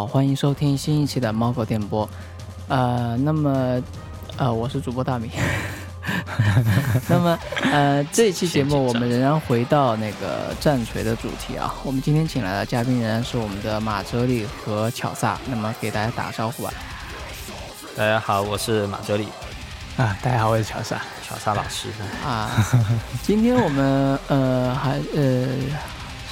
好，欢迎收听新一期的猫狗电波。呃，那么，呃，我是主播大米。那么，呃，这一期节目我们仍然回到那个战锤的主题啊。我们今天请来的嘉宾仍然是我们的马哲里和巧萨。那么，给大家打个招呼吧。大家好，我是马哲里。啊，大家好，我是乔萨，乔萨老师。啊，今天我们呃还呃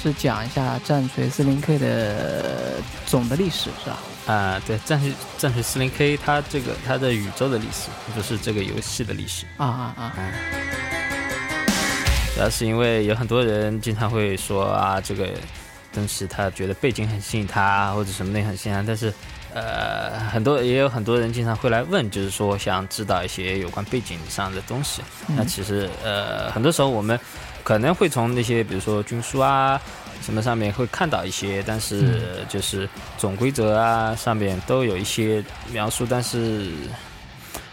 是讲一下战锤四零 K 的总的历史是吧？啊，对，战锤战锤四零 K 它这个它的宇宙的历史，不是这个游戏的历史。啊啊啊！主要是因为有很多人经常会说啊，这个东西他觉得背景很吸引他，或者什么的很吸引他，但是。呃，很多也有很多人经常会来问，就是说想知道一些有关背景上的东西。那其实呃，很多时候我们可能会从那些比如说军书啊什么上面会看到一些，但是就是总规则啊上面都有一些描述。但是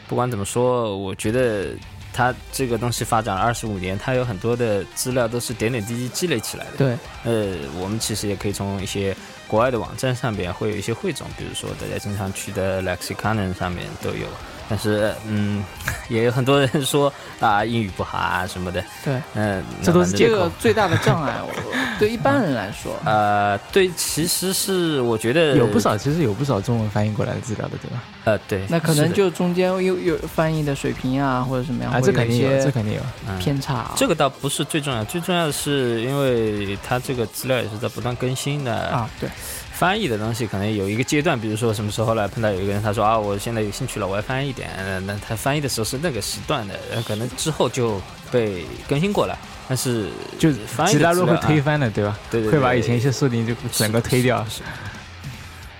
不管怎么说，我觉得它这个东西发展了二十五年，它有很多的资料都是点点滴滴积累起来的。对，呃，我们其实也可以从一些。国外的网站上边会有一些汇总，比如说大家经常去的 Lexicon 上面都有，但是嗯，也有很多人说啊英语不好啊什么的。对，嗯，这都是这个最大的障碍。对一般人来说，呃，对，其实是我觉得有不少，其实有不少中文翻译过来的资料的，对吧？呃，对，那可能就中间有有翻译的水平啊，或者什么样，这肯定有，这肯定有偏差。这个倒不是最重要，最重要的是因为它这个资料也是在不断更新的啊，对。翻译的东西可能有一个阶段，比如说什么时候来碰到有一个人，他说啊，我现在有兴趣了，我要翻译一点。那他翻译的时候是那个时段的，可能之后就被更新过来。但是就翻译的时会推翻的，对吧？对对，会把以前一些设定就整个推掉。是。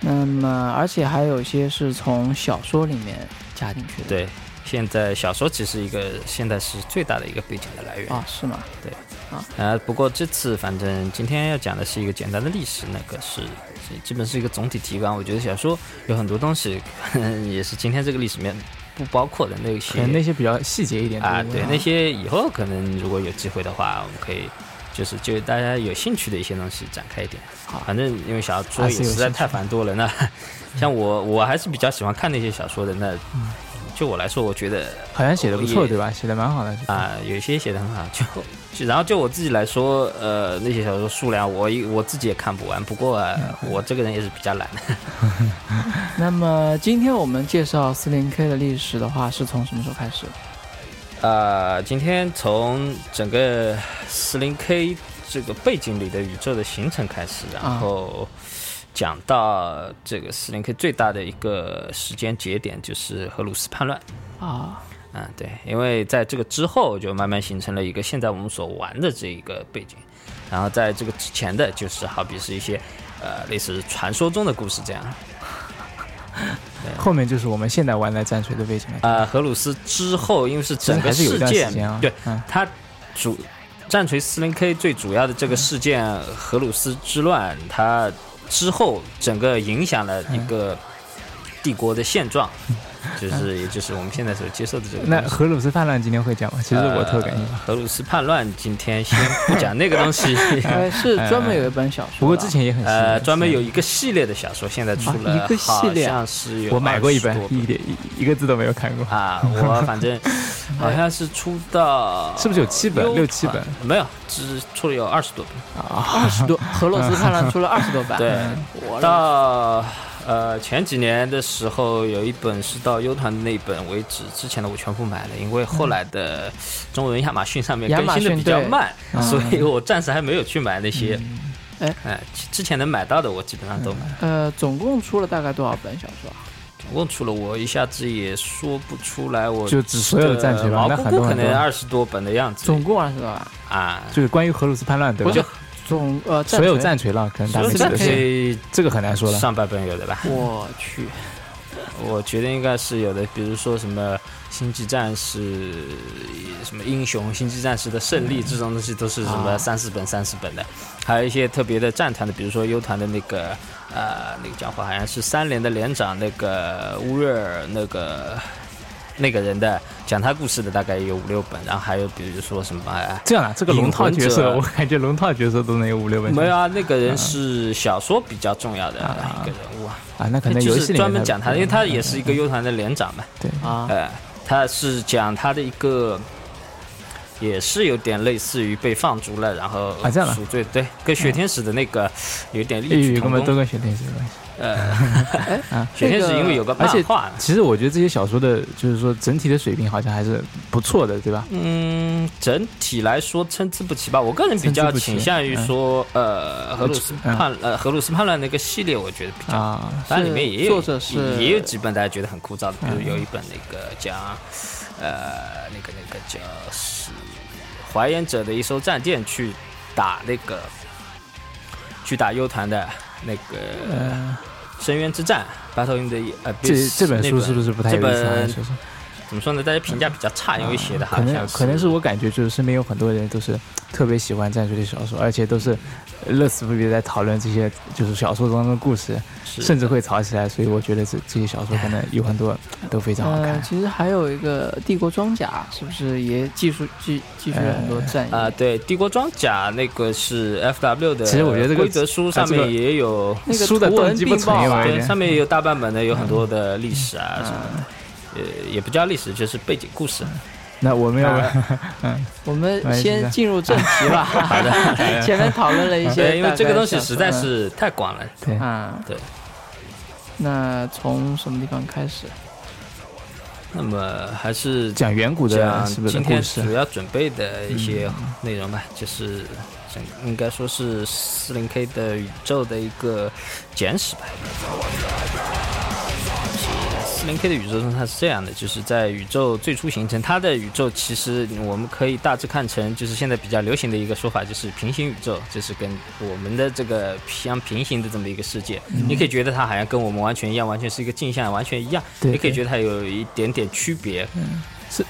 那么，而且还有一些是。从小说里面加进去的。对，现在小说其实一个现在是。最大的一个背景的来源啊，是。吗？对。啊，不过这次反正今天要讲的是。一个简单的历史，那个是基本是一个总体提纲。我觉得小说有很多东西可能也是今天这个历史里面不包括的那些，那些比较细节一点啊，对，那些以后可能如果有机会的话，我们可以就是就大家有兴趣的一些东西展开一点。好，反正因为小说也实在太繁多了，那像我我还是比较喜欢看那些小说的那。就我来说，我觉得好像写的不错，对吧？写的蛮好的啊，有些写的很好。就然后就我自己来说，呃，那些小说数量，我我自己也看不完。不过我这个人也是比较懒的。那么今天我们介绍四零 K 的历史的话，是从什么时候开始？呃，今天从整个四零 K 这个背景里的宇宙的形成开始，然后。讲到这个四零 K 最大的一个时间节点就是荷鲁斯叛乱啊，嗯对，因为在这个之后就慢慢形成了一个现在我们所玩的这一个背景，然后在这个之前的就是好比是一些呃类似传说中的故事这样，后面就是我们现在玩的战锤的背景了。呃，荷鲁斯之后因为是整个事件，对，它主战锤四零 K 最主要的这个事件荷鲁斯之乱，它。之后，整个影响了一个帝国的现状，就是也就是我们现在所接受的这个。那荷鲁斯叛乱今天会讲吗？其实我特感兴趣。荷鲁斯叛乱今天先不讲那个东西。是专门有一本小说，不过之前也很呃，专门有一个系列的小说，现在出了一个系列，好像是有我买过一本，一点一一个字都没有看过啊。我反正好像是出到是不是有七本六七本？没有，只出了有二十多本啊，二十多。荷鲁斯叛乱出了二十多本。对，到呃前几年的时候，有一本是到优团的那本为止，之前的我全部买了，因为后来的中文亚马逊上面更新的比较慢，所以我暂时还没有去买那些。哎哎，之前能买到的我基本上都买。呃，总共出了大概多少本小说？总共出了，我一下子也说不出来。我就只所有的战锤吧，那很多可能二十多本的样子。总共二十多啊？啊，就是关于荷鲁斯叛乱，对吧？总呃，所有战锤了，可能大概是这个很难说了。上百本有的吧？我去，我觉得应该是有的。比如说什么星际战士、什么英雄、星际战士的胜利这种东西，都是什么三四本、三四本的。还有一些特别的战团的，比如说 U 团的那个呃那个家伙好像是三连的连长那个乌瑞尔那个那个人的讲他故事的大概有五六本，然后还有比如说什么哎这样啊，这个龙套角色，我感觉龙套角色都能有五六本。没有啊，那个人是小说比较重要的一个人物啊，啊，那可能就是游戏专门讲他，因为他也是一个优优团的连长嘛，对啊，呃，他是讲他的一个。也是有点类似于被放逐了，然后啊这样的赎罪，对，跟雪天使的那个有点异曲日语同工。根本都跟雪天使有关系。呃，啊雪天使因为有个漫画，其实我觉得这些小说的，就是说整体的水平好像还是不错的，对吧？嗯，整体来说参差不齐吧。我个人比较倾向于说，呃，荷鲁斯嗯叛呃荷鲁斯叛乱那个系列，我觉得比较啊，当然里面也有也有几本大家觉得很枯燥的，比如嗯有一本那个讲，呃，那个那个叫是怀言者的一艘战舰去打那个去打优团的那个呃，深渊之战 Battle in the 呃这这本书是不是不太有意思啊？这本说说怎么说呢？大家评价比较差，因为写的好可像能可能是我感觉就是身边有很多人都是特别喜欢战锤的小说，而且都是乐此不疲地在讨论这些就是小说中的故事，甚至会吵起来。所以我觉得这这些小说可能有很多都非常好呃，看。其实还有一个帝国装甲，是不是也技术继继续了很多战役啊、对，帝国装甲那个是 FW 的，其实我觉得这个规则书上面也有，那个书的图文动机不并茂啊对，上面也有大半本的，有很多的历史啊什么的，呃，也不叫历史，就是背景故事。那我们要不啊 我们先进入正题吧。好的，前面讨论了一些因为这个东西实在是太广了。对啊，对。那从什么地方开始？那么还是讲远古的是不是今天主？要准备的一些内容吧，就是整应该说是四零 K 的宇宙的一个简史吧。四零 K 的宇宙中，它是这样的，就是在宇宙最初形成，它的宇宙其实我们可以大致看成，就是现在比较流行的一个说法，就是平行宇宙，就是跟我们的这个相平行的这么一个世界。你可以觉得它好像跟我们完全一样，完全是一个镜像，完全一样。对也可以觉得它有一点点区别。嗯，是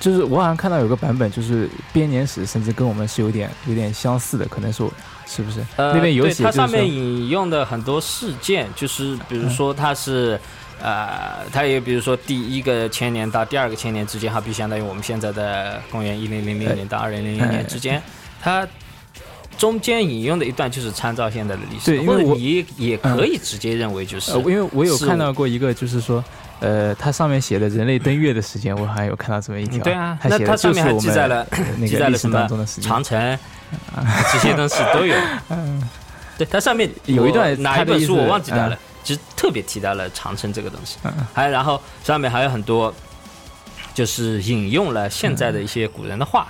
就是我好像看到有个版本，就是编年史，甚至跟我们是有点有点相似的，可能是我是不是？呃，那边有对写它上面引用的很多事件，就是比如说它是。呃，它也比如说第一个千年到第二个千年之间，好比相当于我们现在的公元一零零零年到二零零零年之间，它中间引用的一段就是参照现在的历史，或者对因为你也可以直接认为就是，呃，因为我有看到过一个，就是说，呃，它上面写的人类登月的时间，我好像有看到这么一条。对啊，它那它上面还记载了记载了什么。长城这些东西都有。对，它上面有一段哪一本书我忘记掉了嗯，其实特别提到了长城这个东西嗯，还然后上面还有很多就是引用了现在的一些古人的话。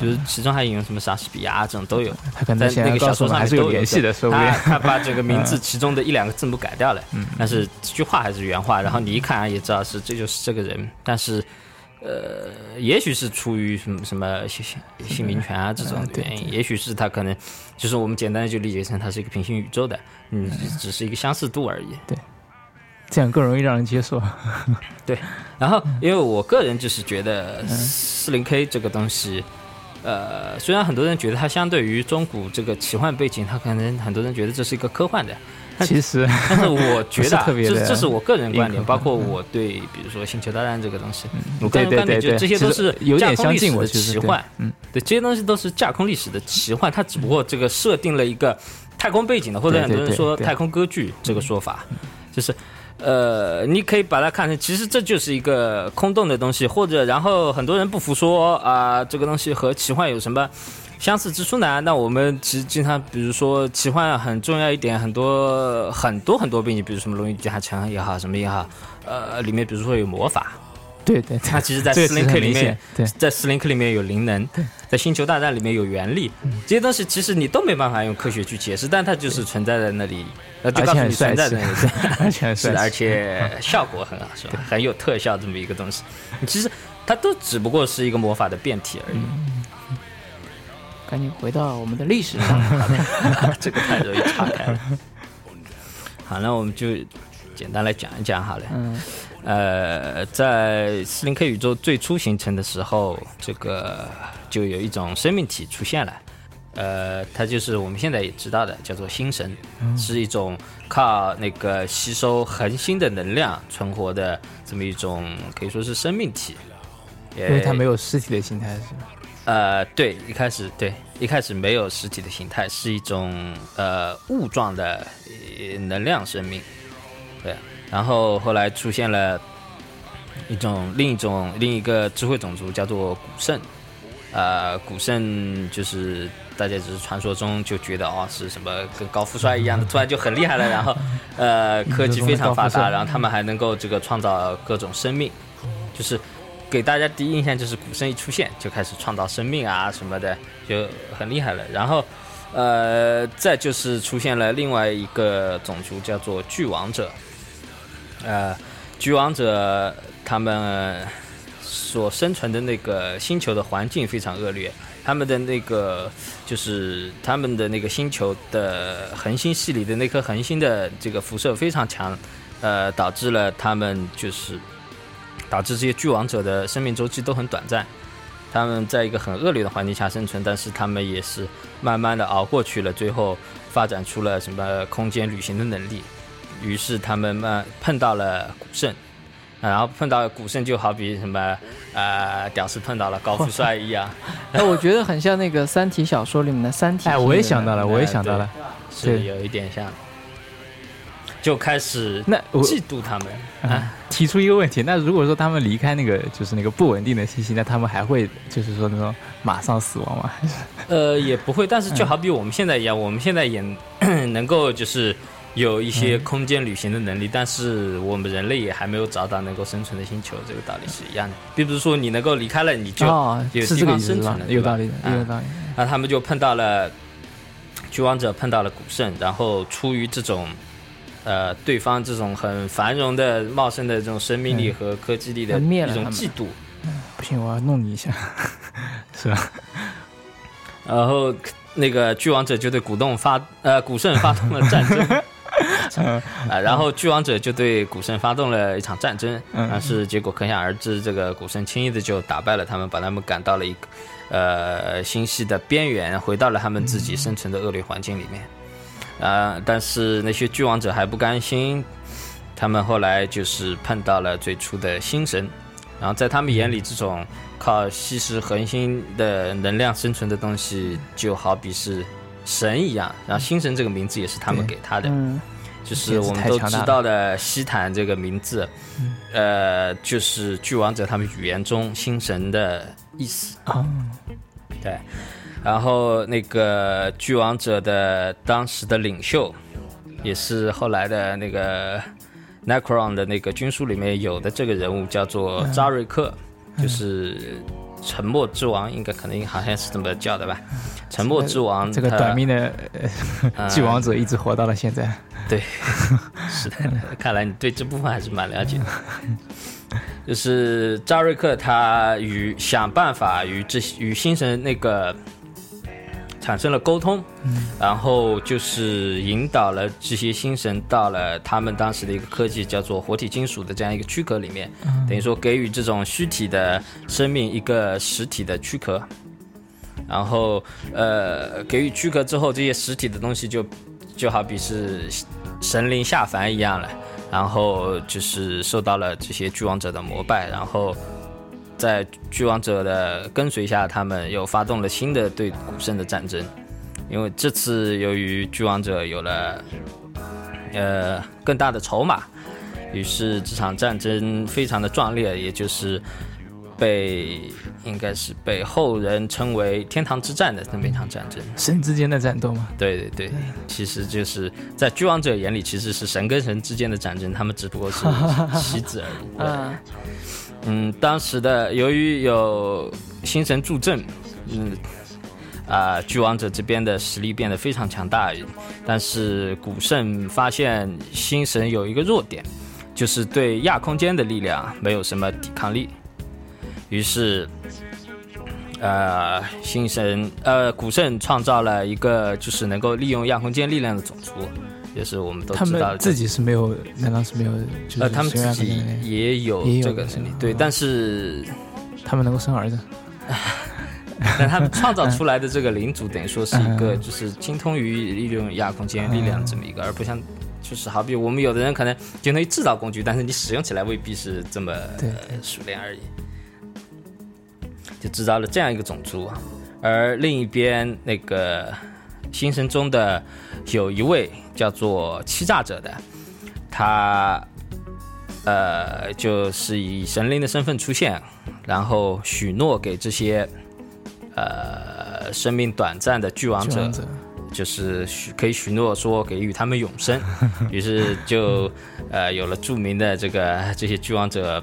就是其中还引用什么莎士比亚这种都有，他可在能想要告那个小说上还是有联系的，说不定他。他把这个名 字其中的一两个字母改掉了，嗯但是这句话还是原话，然后你一看啊也知道是这就是这个人，但是呃，也许是出于什么什么姓姓名权啊这种嗯对原因，也许是他可能就是我们简单的就理解成它是一个平行宇宙的，嗯，只是一个相似度而已。对。这样更容易让人接受。对。然后，因为我个人就是觉得四零 K 这个东西，呃，虽然很多人觉得它相对于中古这个奇幻背景，它可能很多人觉得这是一个科幻的，但 其实，但是我觉得 这这是我个人观点，包括我对比如说《星球大战》这个东西，我个人观点就这些都是有点相近，架空历史的奇幻，嗯，对，这些东西都是架空历史的奇幻，它只不过这个设定了一个太空背景的，或者很多人说太空歌剧这个说法，就是。呃，你可以把它看成，其实这就是一个空洞的东西，或者然后很多人不服说啊、这个东西和奇幻有什么相似之处呢？那我们其实经常，比如说奇幻很重要一点，很多很多很多背景，比如什么《龙与地下城》也好，什么也好，呃，里面比如说有魔法，对对，它其实在这个四零其实 K 里面，在四零克里面有灵能，在星球大战里面有原力，这些东西其实你都没办法用科学去解释，但它就是存在在那里，呃，就而告诉你且很存在在那里。而且很是，而，且效果很好，是吧？很有特效这么一个东西。其实它都只不过是一个魔法的变体而已，赶紧回到我们的历史上。这个太容易岔开了。好，那我们就简单来讲一讲好了。嗯，呃，在四零 K 宇宙最初形成的时候，这个就有一种生命体出现了。呃，它就是我们现在也知道的，叫做星神，嗯是一种靠那个吸收恒星的能量存活的这么一种，可以说是生命体。因因为它没有尸体的形态是吧？呃，对，一开始对，一开始没有实体的形态，是一种呃物状的呃能量生命，对。然后后来出现了一种另一种另一个智慧种族，叫做古圣。呃，古圣就是大家只是传说中就觉得哦是什么跟高富帅一样的，突然就很厉害了，然后呃 科技非常发达，然后他们还能够这个创造各种生命，就是给大家第一印象就是古圣一出现就开始创造生命啊什么的，就很厉害了。然后呃再就是出现了另外一个种族叫做巨王者，呃巨王者他们所生存的那个星球的环境非常恶劣，他们的那个就是他们的那个星球的恒星系里的那颗恒星的这个辐射非常强，呃，导致了他们就是导致这些巨王者的生命周期都很短暂。他们在一个很恶劣的环境下生存，但是他们也是慢慢的熬过去了，最后发展出了什么空间旅行的能力。于是他们慢碰到了古圣，然后碰到古圣就好比什么呃屌丝碰到了高富帅一样，哎，我觉得很像那个《三体》小说里面的三体。哎，我也想到了，我也想到了。是有一点像，就开始那我嫉妒他们啊。提出一个问题，那如果说他们离开那个就是那个不稳定的信息，那他们还会就是说那种马上死亡吗？呃，也不会，但是就好比我们现在一样，我们现在也 能够就是有一些空间旅行的能力，但是我们人类也还没有找到能够生存的星球，这个道理是一样的。并不是说你能够离开了，你就哦，有是这个地方生存了，？对吧有道理的，啊有道理。那他们就碰到了巨王者，碰到了古圣，然后出于这种呃对方这种很繁荣的、茂盛的这种生命力和科技力的一种嫉妒，不行，我要弄你一下，是吧？然后那个巨王者就对古洞发呃古圣发动了战争。啊，然后巨王者就对古圣发动了一场战争，嗯但是结果可想而知，这个古圣轻易的就打败了他们，把他们赶到了一个呃星系的边缘，回到了他们自己生存的恶劣环境里面。啊、但是那些巨王者还不甘心，他们后来就是碰到了最初的星神，然后在他们眼里，这种靠吸食恒星的能量生存的东西，就好比是神一样。然后星神这个名字也是他们给他的。嗯，就是我们都知道的西坦这个名字，嗯呃，就是巨王者他们语言中星神的意思。哦，对，然后那个巨王者的当时的领袖，也是后来的那个 Necron 的那个军书里面有的这个人物叫做扎瑞克，就是沉默之王，应该可能好像是这么叫的吧？沉默之王，这个短命的 巨王者一直活到了现在。对，是的，看来你对这部分还是蛮了解的。就是扎瑞克他与想办法与这与星神那个产生了沟通，然后就是引导了这些星神到了他们当时的一个科技叫做活体金属的这样一个躯壳里面，等于说给予这种虚体的生命一个实体的躯壳。然后，呃，给予躯壳之后，这些实体的东西就就好比是神灵下凡一样了，然后就是受到了这些巨王者的膜拜，然后在巨王者的跟随下，他们又发动了新的对古圣的战争。因为这次由于巨王者有了呃更大的筹码，于是这场战争非常的壮烈，也就是被应该是被后人称为天堂之战的那么一场战争。神之间的战斗嘛，对对对，其实就是在巨王者眼里，其实是神跟神之间的战争，他们只不过是 棋子而已。嗯，当时的由于有星神助阵，嗯，啊、巨王者这边的实力变得非常强大，但是古圣发现星神有一个弱点，就是对亚空间的力量没有什么抵抗力，于是。呃，星神呃，古圣创造了一个就是能够利用亚空间力量的种族，也是我们都知道自己是没有，难道是没有？就是呃，他们自己也有这个能力对，哦但是他们能够生儿子，但他们创造出来的这个领主等于说是一个 就是精通于利用亚空间力量这么一个，而不像就是好比我们有的人可能精通于制造工具，但是你使用起来未必是这么对。熟练而已，就制造了这样一个种族。而另一边那个星神中的有一位叫做欺诈者的，他呃就是以神灵的身份出现，然后许诺给这些呃生命短暂的巨王者巨王者。就是许可以许诺说给予他们永生，于是就呃有了著名的这个这些巨王者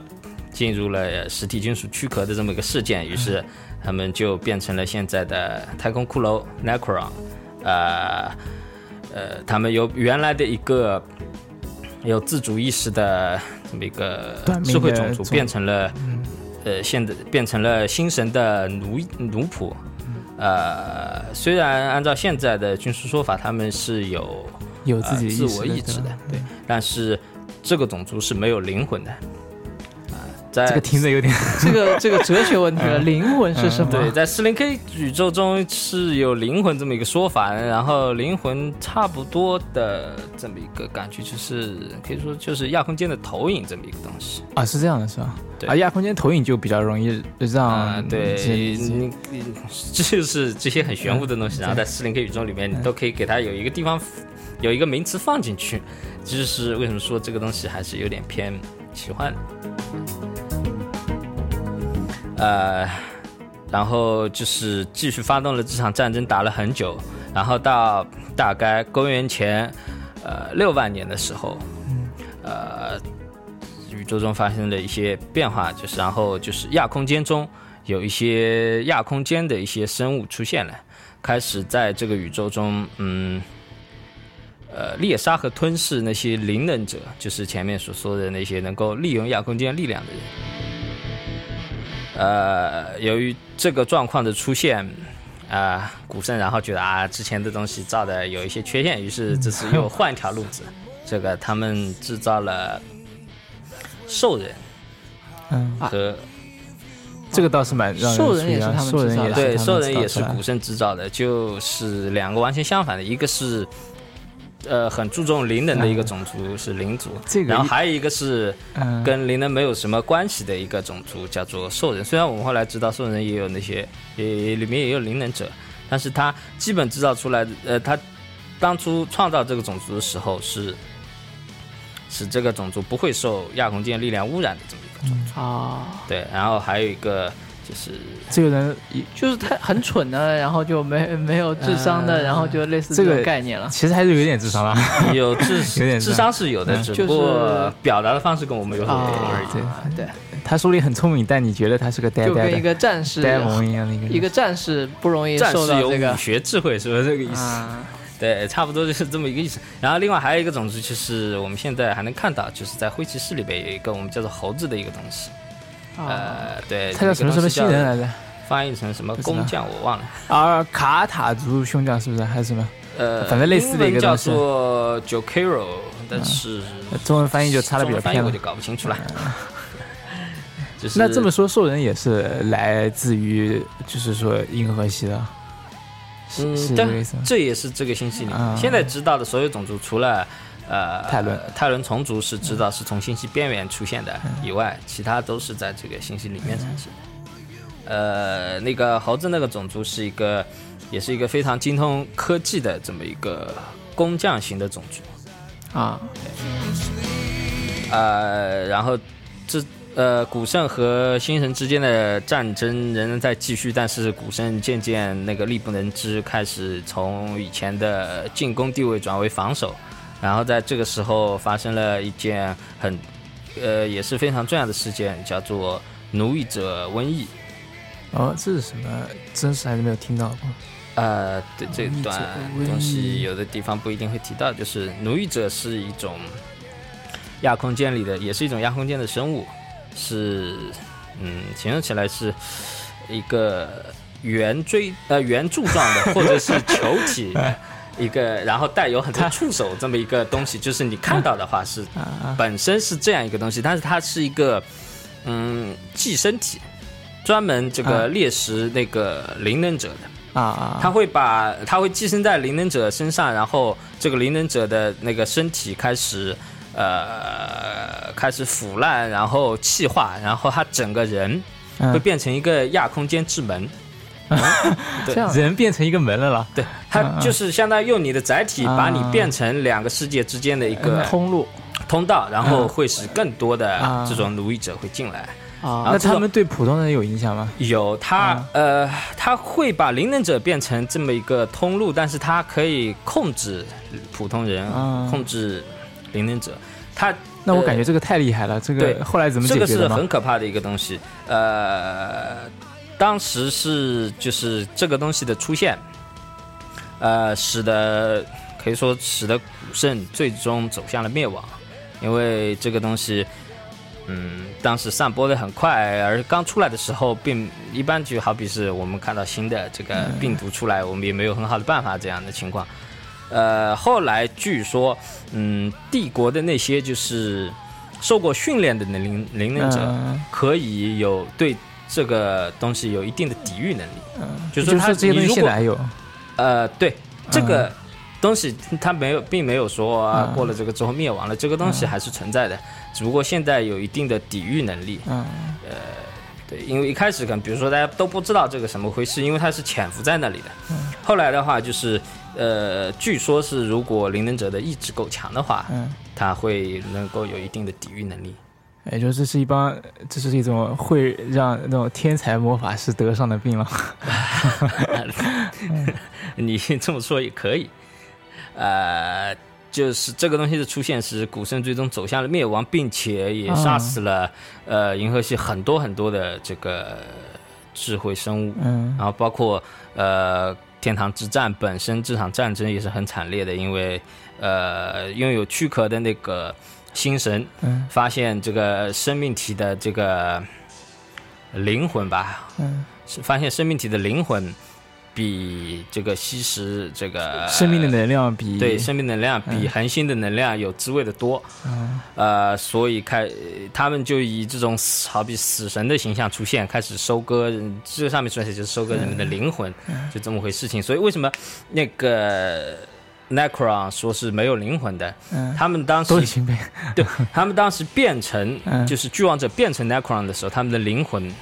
进入了实体金属躯壳的这么一个事件，于是他们就变成了现在的太空骷髅 Necron，呃呃，他们由原来的一个有自主意识的这么一个短命的智慧种族变成了呃现在变成了新神的奴奴仆。呃，虽然按照现在的军事说法，他们是有有自己呃、自我意意志的，对，但是这个种族是没有灵魂的。啊、在这个听着有点 这个这个哲学问题了，灵魂是什么？对，在四零 K 宇宙中是有灵魂这么一个说法，然后灵魂差不多的这么一个感觉，就是可以说就是亚空间的投影这么一个东西。啊，是这样的，是吧？对啊，亚空间投影就比较容易让、啊，对，这就是这些很玄乎的东西，然后在四零 K 宇宙里面，你都可以给它有一个地方，有一个名词放进去，这就是为什么说这个东西还是有点偏喜欢。呃，然后就是继续发动了这场战争，打了很久，然后到大概公元前呃六万年的时候，呃，宇宙中发生了一些变化，就是然后就是亚空间中有一些亚空间的一些生物出现了，开始在这个宇宙中，嗯，呃，猎杀和吞噬那些灵能者，就是前面所说的那些能够利用亚空间力量的人。呃，由于这个状况的出现，啊、古圣然后觉得啊，之前的东西造的有一些缺陷，于是这次又换一条路子。这个他们制造了兽人。嗯，和、这个倒是蛮让人兽人也是他们制造的。对兽人也是古圣制造的，就是两个完全相反的，一个是呃很注重灵能的一个种族是灵族，这个然后还有一个是嗯跟灵能没有什么关系的一个种族叫做兽人。虽然我们后来知道兽人也有那些也也里面也有灵能者，但是他基本制造出来呃他当初创造这个种族的时候是。使这个种族不会受亚空间力量污染的这么一个种族，啊，对，然后还有一个就是这个人就是他很蠢的，然后就没没有智商的，呃然后就类似这个概念了。其实还是有点智商啦。有智 有点智商是有的，嗯只不过表达的方式跟我们有所不同而已。对啊，对，他说你很聪明，但你觉得他是个呆就跟一个战士呆萌一样 的一个一个战士不容易战士有受到这个武学智慧，是不是这个意思？啊，对，差不多就是这么一个意思。然后另外还有一个种族，就是我们现在还能看到，就是在灰骑士里边有一个我们叫做猴子的一个东西。啊，呃，对，他叫什么什么新人来着？翻译成什么工匠我忘了。啊，卡塔族兄匠是不是还是什么？呃，反正类似的一个叫做 Jokero，但是中文翻译就差的比较偏了中文翻译我就。搞不清楚了。就是那这么说，兽人也是来自于，就是说银河系的，是嗯是这个意思吗？这也是这个星系里现在知道的所有种族，除了呃泰伦泰伦虫族是知道是从信息边缘出现的嗯以外，其他都是在这个信息里面产生的。呃，那个猴子那个种族是一个，也是一个非常精通科技的这么一个工匠型的种族。啊，呃，然后这呃古圣和星神之间的战争仍然在继续，但是古圣渐渐那个力不能支，开始从以前的进攻地位转为防守。然后在这个时候发生了一件很呃也是非常重要的事件，叫做奴役者瘟疫。哦，这是什么？真实还是没有听到过。呃，对这段东西有的地方不一定会提到，就是奴役者是一种亚空间里的，也是一种亚空间的生物，是嗯，形容起来是一个圆锥呃圆柱状的，或者是球体的 一个，然后带有很多触手这么一个东西，就是你看到的话是啊本身是这样一个东西，但是它是一个嗯寄生体，专门这啊个猎食那个灵能者的。啊啊，他会把它会寄生在灵能者身上，然后这个灵能者的那个身体开始呃开始腐烂，然后气化，然后他整个人嗯会变成一个亚空间之门。对 这样人变成一个门了啦。对，它就是相当于用你的载体，啊把你变成两个世界之间的一个通路通道，然后会使更多的啊这种奴役者会进来。啊那这他们对普通人有影响吗？有他、呃，他会把灵能者变成这么一个通路，但是他可以控制普通人，啊控制灵能者。他那我感觉这个太厉害了，这对个后来怎么这个是解决的吗？很可怕的一个东西。呃，当时是就是这个东西的出现，呃，使得可以说使得古圣最终走向了灭亡，因为这个东西。嗯，当时散播的很快，而刚出来的时候，并一般就好比是我们看到新的这个病毒出来，我们也没有很好的办法这样的情况。呃，后来据说，嗯，帝国的那些就是受过训练的灵灵能者，嗯可以有对这个东西有一定的抵御能力。嗯，就是说他就是说这些东西现在还有，呃，对这个东西，它没有，并没有说、过了这个之后灭亡了，这个东西还是存在的，只不过现在有一定的抵御能力。嗯对，因为一开始可能，比如说大家都不知道这个什么回事，因为它是潜伏在那里的。后来的话，就是呃，据说是如果灵能者的意志够强的话，嗯，他会能够有一定的抵御能力。也就是这是一帮，这是一种会让那种天才魔法师得上的病了。你这么说也可以，呃，就是这个东西的出现使古圣最终走向了灭亡，并且也杀死了、呃银河系很多很多的这个智慧生物，嗯然后包括呃天堂之战本身这场战争也是很惨烈的，因为呃拥有躯壳的那个星神嗯。发现这个生命体的这个灵魂吧，嗯，是发现生命体的灵魂比这个吸食这个生命的能量比对生命能量比恒星的能量有滋味的多，嗯。呃，所以开他们就以这种好比死神的形象出现，开始收割，这上面说起来就是收割人们的灵魂，就这么回事情。所以为什么那个 Necron 说是没有灵魂的？嗯，他们当时都已经被 对他们当时变成嗯就是巨王者变成 Necron 的时候，他们的灵魂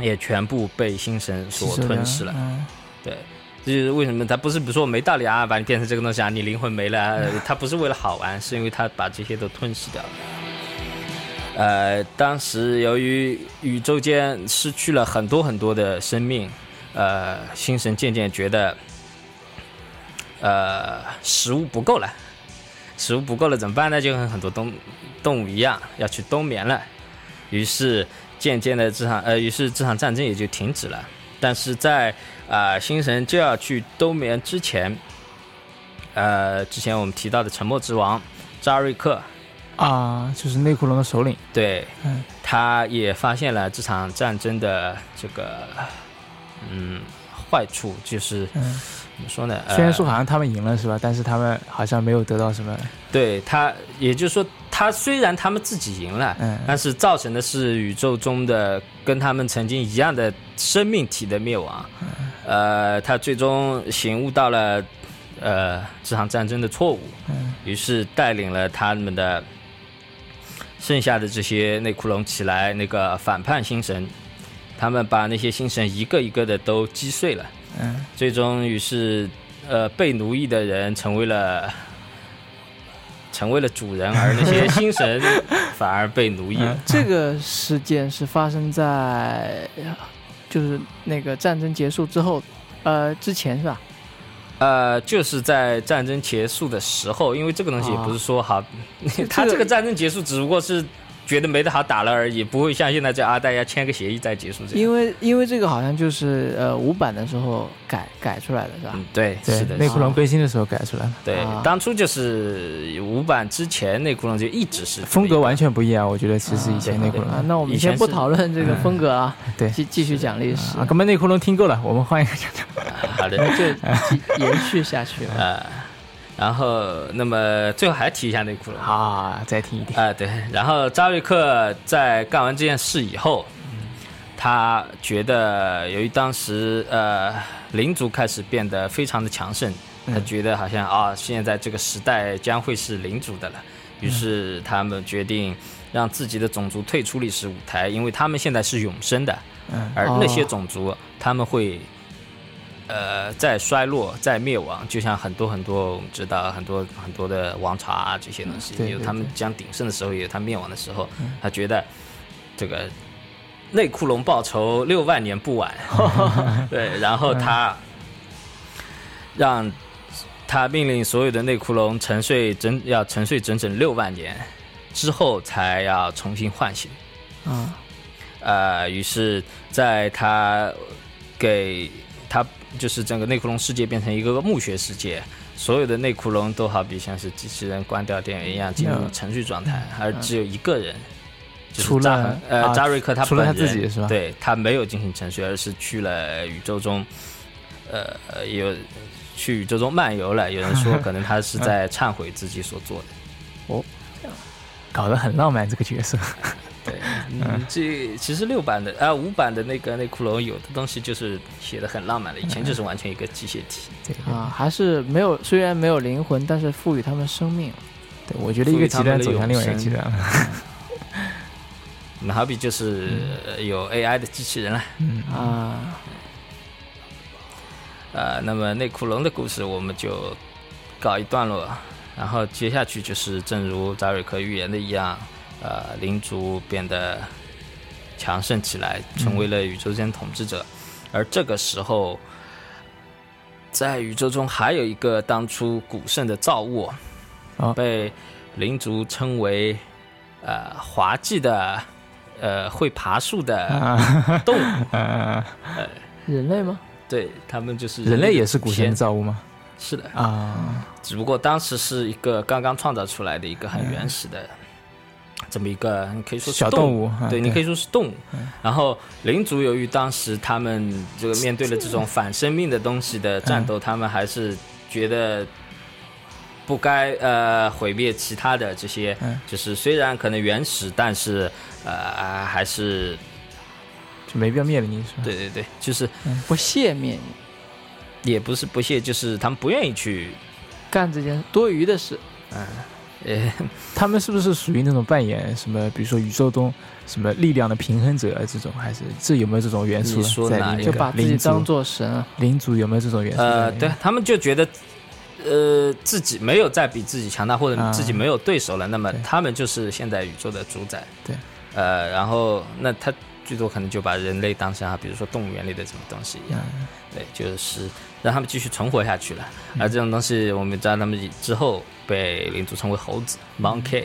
也全部被星神所吞噬了。嗯对，这就是为什么他不是比如说我没道理啊，把你变成这个东西啊，你灵魂没了啊，他不是为了好玩，是因为他把这些都吞噬掉了。呃，当时由于宇宙间失去了很多很多的生命，呃，星神渐渐觉得，呃，食物不够了，食物不够了怎么办呢？就跟很多动动物一样，要去冬眠了。于是渐渐的这场呃，于是这场战争也就停止了。但是在啊、呃星神就要去冬眠之前，呃，之前我们提到的沉默之王扎瑞克，啊，就是内库隆的首领。对，嗯他也发现了这场战争的这个嗯坏处，就是嗯，怎么说呢？虽然呃说好像他们赢了是吧？但是他们好像没有得到什么。对他，也就是说，他虽然他们自己赢了，嗯但是造成的是宇宙中的跟他们曾经一样的生命体的灭亡。呃，他最终醒悟到了呃这场战争的错误，嗯于是带领了他们的剩下的这些内库隆起来那个反叛星神，他们把那些星神一个一个的都击碎了。嗯最终于是呃被奴役的人成为了成为了主人，而那些星神 反而被奴役了。这个事件是发生在就是那个战争结束之后，呃，之前是吧？呃，就是在战争结束的时候，因为这个东西也不是说好，他这个战争结束只不过是觉得没得好打了而已，不会像现在这样啊，大家签个协议再结束这样。因为因为这个好像就是呃五版的时候改改出来的是吧？嗯，对，对是的，内裤龙更新的时候改出来了，对，啊。当初就是五版之前，内裤龙就一直是风格完全不一样。我觉得其实以前内库隆啊，那我们先不以前是。讨论这个风格啊，对。继继续讲历史。啊，，根本内裤龙听够了，我们换一个讲讲。好的，就继延续下去了。呃，然后那么最后还提一下内库了。啊，再提一点。啊、对，然后扎瑞克在干完这件事以后，他觉得由于当时呃灵族开始变得非常的强盛，他嗯觉得好像啊现在这个时代将会是灵族的了，于是他们决定让自己的种族退出历史舞台，因为他们现在是永生的，嗯而那些哦种族他们会。呃，在衰落，在灭亡，就像很多很多我们知道很多很多的王朝啊这些东西，有他们将鼎盛的时候，也有他灭亡的时候。他觉得这个内库龙报仇六万年不晚，对，然后他让他命令所有的内库龙沉睡整要沉睡整整六万年之后才要重新唤醒。啊，呃，于是在他给他就是整个内库龙世界变成一个个墓穴世界，所有的内库龙都好比像是机器人关掉电源一样进入嗯程序状态，而只有一个人。除了呃啊扎瑞克他除了他自己是吧对他没有进行程序，而是去了宇宙中，呃，有去宇宙中漫游了。有人说可能他是在 忏悔自己所做的。哦搞得很浪漫这个角色。对，嗯，这其实六版的啊五版的那个内库龙有的东西就是写的很浪漫的，以前就是完全一个机械体。对啊，还是没有，虽然没有灵魂，但是赋予他们生命。对，我觉得一个极端走向另外一个极端了。那好比就是呃有 AI 的机器人了。嗯啊，呃，那么内库龙的故事我们就告一段落，然后接下去就是正如扎瑞克预言的一样，呃，灵族变得强盛起来，成为了宇宙间统治者，而这个时候，在宇宙中还有一个当初古圣的造物，哦被灵族称为呃滑稽的。呃，会爬树的啊动物，啊，人类吗？对他们就是人类也是古神的天造物吗？是的，啊，只不过当时是一个刚刚创造出来的一个很原始的这么一个，你可以说是小动动物，啊对，你可以以说是动物。然后灵族由于当时他们这个面对了这种反生命的东西的战斗，他们还是觉得不该呃毁灭其他的这些嗯，就是虽然可能原始，但是呃还是就没必要灭了你是吧？对对对，就是不屑面也不是不屑，就是他们不愿意去干这件多余的事。呃 他们是不是属于那种扮演什么，比如说宇宙中什么力量的平衡者这种，还是这有没有这种元素你说哪里面？就把自己灵当做神啊！灵族有没有这种元素？呃，对他们就觉得，呃，自己没有再比自己强大，或者啊自己没有对手了，那么他们就是现在宇宙的主宰。对，呃，然后那他最多可能就把人类当成啊，比如说动物园里的什么东西一样，嗯对，就是让他们继续存活下去了。而这种东西，我们知道他们之后被领族称为猴子 （monkey）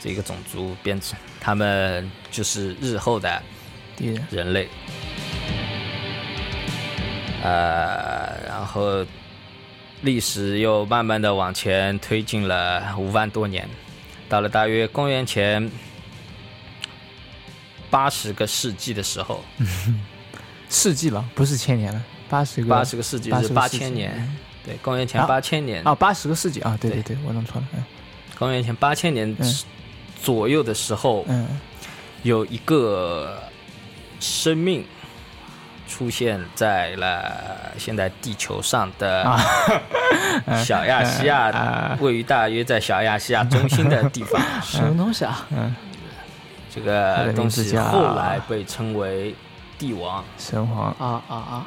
这个种族编制，他们就是日后的敌人人类。呃，然后历史又慢慢的往前推进了五万多年，到了大约公元前八十个世纪的时候，世纪了，不是千年了，八十个八十个世纪80是八千年，对，公元前啊八千年，啊，八十个世纪啊，对对对。对，我弄错了，嗯。公元前八千年嗯。左右的时候，嗯。有一个生命出现在了现在地球上的啊。小亚细亚，啊位于大约在小亚细亚中心的地方。什么东西啊？嗯，这个东西后来被称为帝王，神皇。啊啊啊！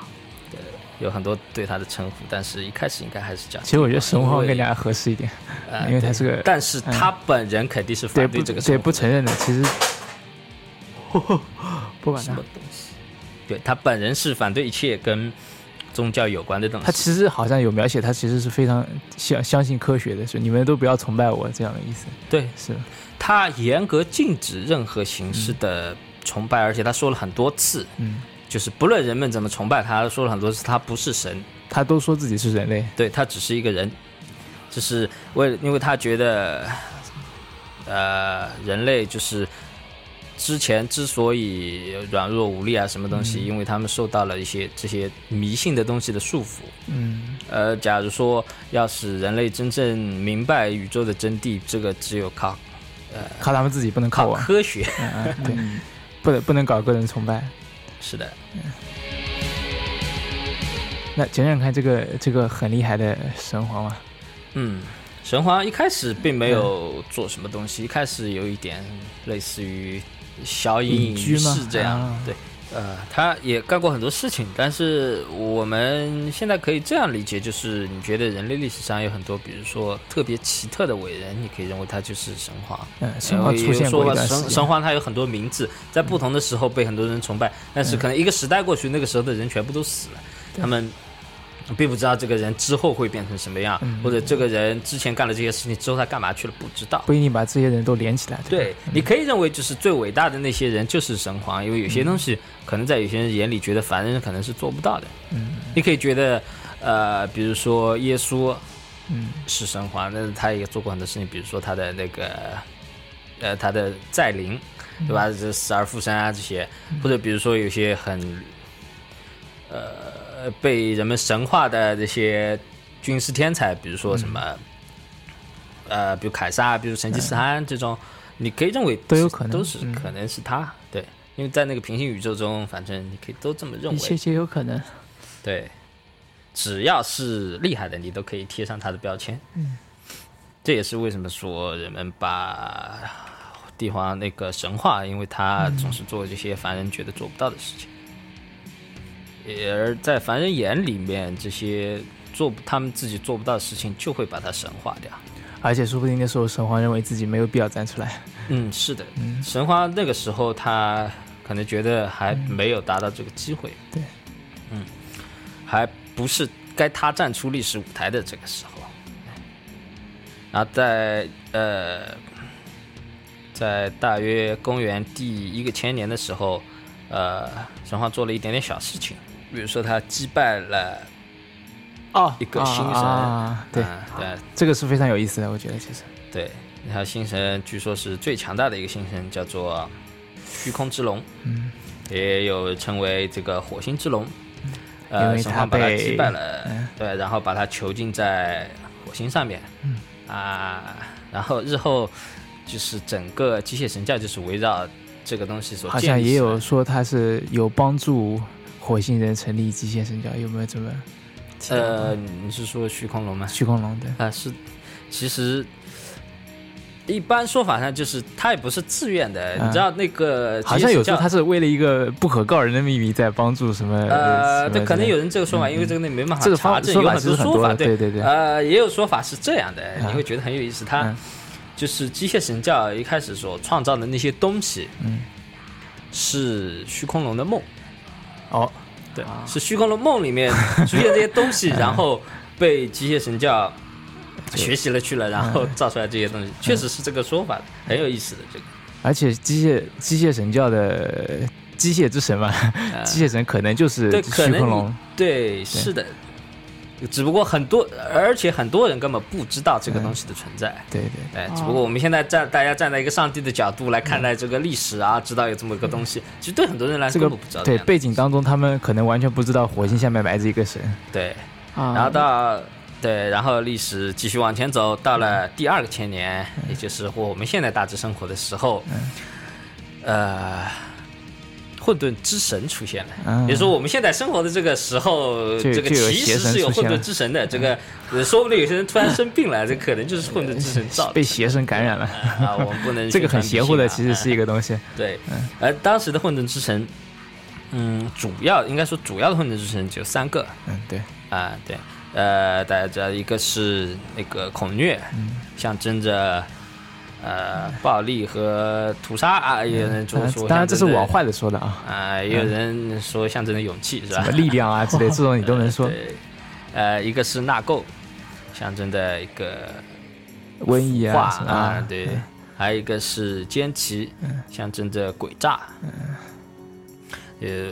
有很多对他的称呼，但是一开始应该还是叫。其实我觉得神皇因为更加合适一点，呃因为他是个但是他本人肯定是反对这个对称呼不承认的，其实 不管他什么，东西。对他本人是反对一切跟宗教有关的东西。他其实好像有描写，他其实是非常相相信科学的，说你们都不要崇拜我这样的意思，对是他严格禁止任何形式的崇拜，而且他说了很多次，嗯，就是不论人们怎么崇拜他，他说了很多次，他不是神，他都说自己是人类，对他只是一个人，就是为因为他觉得，呃，人类就是之前之所以软弱无力啊，什么东西，因为他们受到了一些这些迷信的东西的束缚。嗯。呃，假如说要使人类真正明白宇宙的真谛，这个只有靠呃靠他们自己不能靠靠我，科学。嗯嗯 对，不能不能搞个人崇拜，是的，嗯。那讲讲看这个这个很厉害的神皇吧，嗯，神皇一开始并没有做什么东西，一开始有一点类似于小隐隐居吗市这样，啊。对。呃，他也干过很多事情，但是我们现在可以这样理解，就是你觉得人类历史上有很多，比如说特别奇特的伟人，你可以认为他就是神话。嗯，神话呃出现过神神话它有很多名字，在不同的时候被很多人崇拜，但是可能一个时代过去，那个时候的人全部都死了，对。他们并不知道这个人之后会变成什么样，嗯或者这个人之前干了这些事情之后他干嘛去了不知道。不一定把这些人都连起来。对吧，你可以认为就是最伟大的那些人就是神皇，因为有些东西可能在有些人眼里觉得凡人可能是做不到的。嗯你可以觉得，呃，比如说耶稣嗯是神皇，但是他也做过很多事情，比如说他的那个，呃，他的再临，对吧？这死而复生啊这些，或者比如说有些很，呃，被人们神化的这些军事天才，比如说什么，呃，比如凯撒，比如成吉思汗这种，你可以认为都有可能都是嗯可能是他，对，因为在那个平行宇宙中，反正你可以都这么认为，一切皆有可能。对，只要是厉害的，你都可以贴上他的标签。嗯，这也是为什么说人们把帝皇那个神话，因为他总是做这些凡人觉得做不到的事情。也而在凡人眼里面，这些做不他们自己做不到的事情，就会把它神化掉。而且说不定那时候神皇认为自己没有必要站出来。嗯，是的，嗯神话那个时候他可能觉得还没有达到这个机会，对，嗯，还不是该他站出历史舞台的这个时候。然后在呃，在大约公元第一个千年的时候，呃，神话做了一点点小事情，比如说他击败了哦一个星神啊，对，嗯对。这个是非常有意思的，我觉得其实。对，然后星神据说是最强大的一个星神，叫做虚空之龙，嗯，也有称为这个火星之龙。呃，神皇把他击败了，嗯。对，然后把他囚禁在火星上面，嗯。啊，然后日后就是整个机械神教就是围绕这个东西所好像也有说他是有帮助火星人成立机械神教，有没有这么？呃，你是说虚空龙吗？虚空龙对，啊，是，其实一般说法上就是他也不是自愿的，嗯你知道那个好像有时候说他是为了一个不可告人的秘密在帮助什么？呃，对，可能有人这个说法，嗯因为这个那没办法这个查证，有很多说法，对对对呃，也有说法是这样的，嗯你会觉得很有意思。他嗯就是机械神教一开始所创造的那些东西，嗯，是虚空龙的梦，哦，对，啊。是虚空的梦里面出现这些东西，然后被机械神教学习了去了，然后造出来这些东西，确实是这个说法，很有意思的这个。而且机械机械神教的机械之神嘛，呃 机械神可能就是虚空龙，对，是的，只不过很多，而且很多人根本不知道这个嗯东西的存在。对对，哎，只不过我们现在站，大家站在一个上帝的角度来看待这个历史啊，知道有这么一个东西，其实对很多人来这个说根本不知道这对。背景当中，他们可能完全不知道火星下面埋着一个神。对，啊，然后到对，然后历史继续往前走，到了第二个千年，也就是我们现在大致生活的时候，呃，混沌之神出现了。嗯也就是说，我们现在生活的这个时候，这个其实是有混沌之神的。这个，呃说不定有些人突然生病了，这可能就是混沌之神造的。被邪神感染了，啊，我们不能 这个很邪乎的，其实是一个东西。对，而当时的混沌之神，嗯，主要应该说主要的混沌之神只有三个。嗯，对，啊，对，呃，大家知道一个是那个孔虐，嗯。象征着呃暴力和屠杀啊，也有人当然说说，当然这是往坏的说的啊，啊，也有人说象征着勇气是吧？力量啊之类，这种你都能说。对，呃，一个是纳垢，象征的一个瘟疫啊啊，对，还有一个是奸奇，象征着诡诈，呃，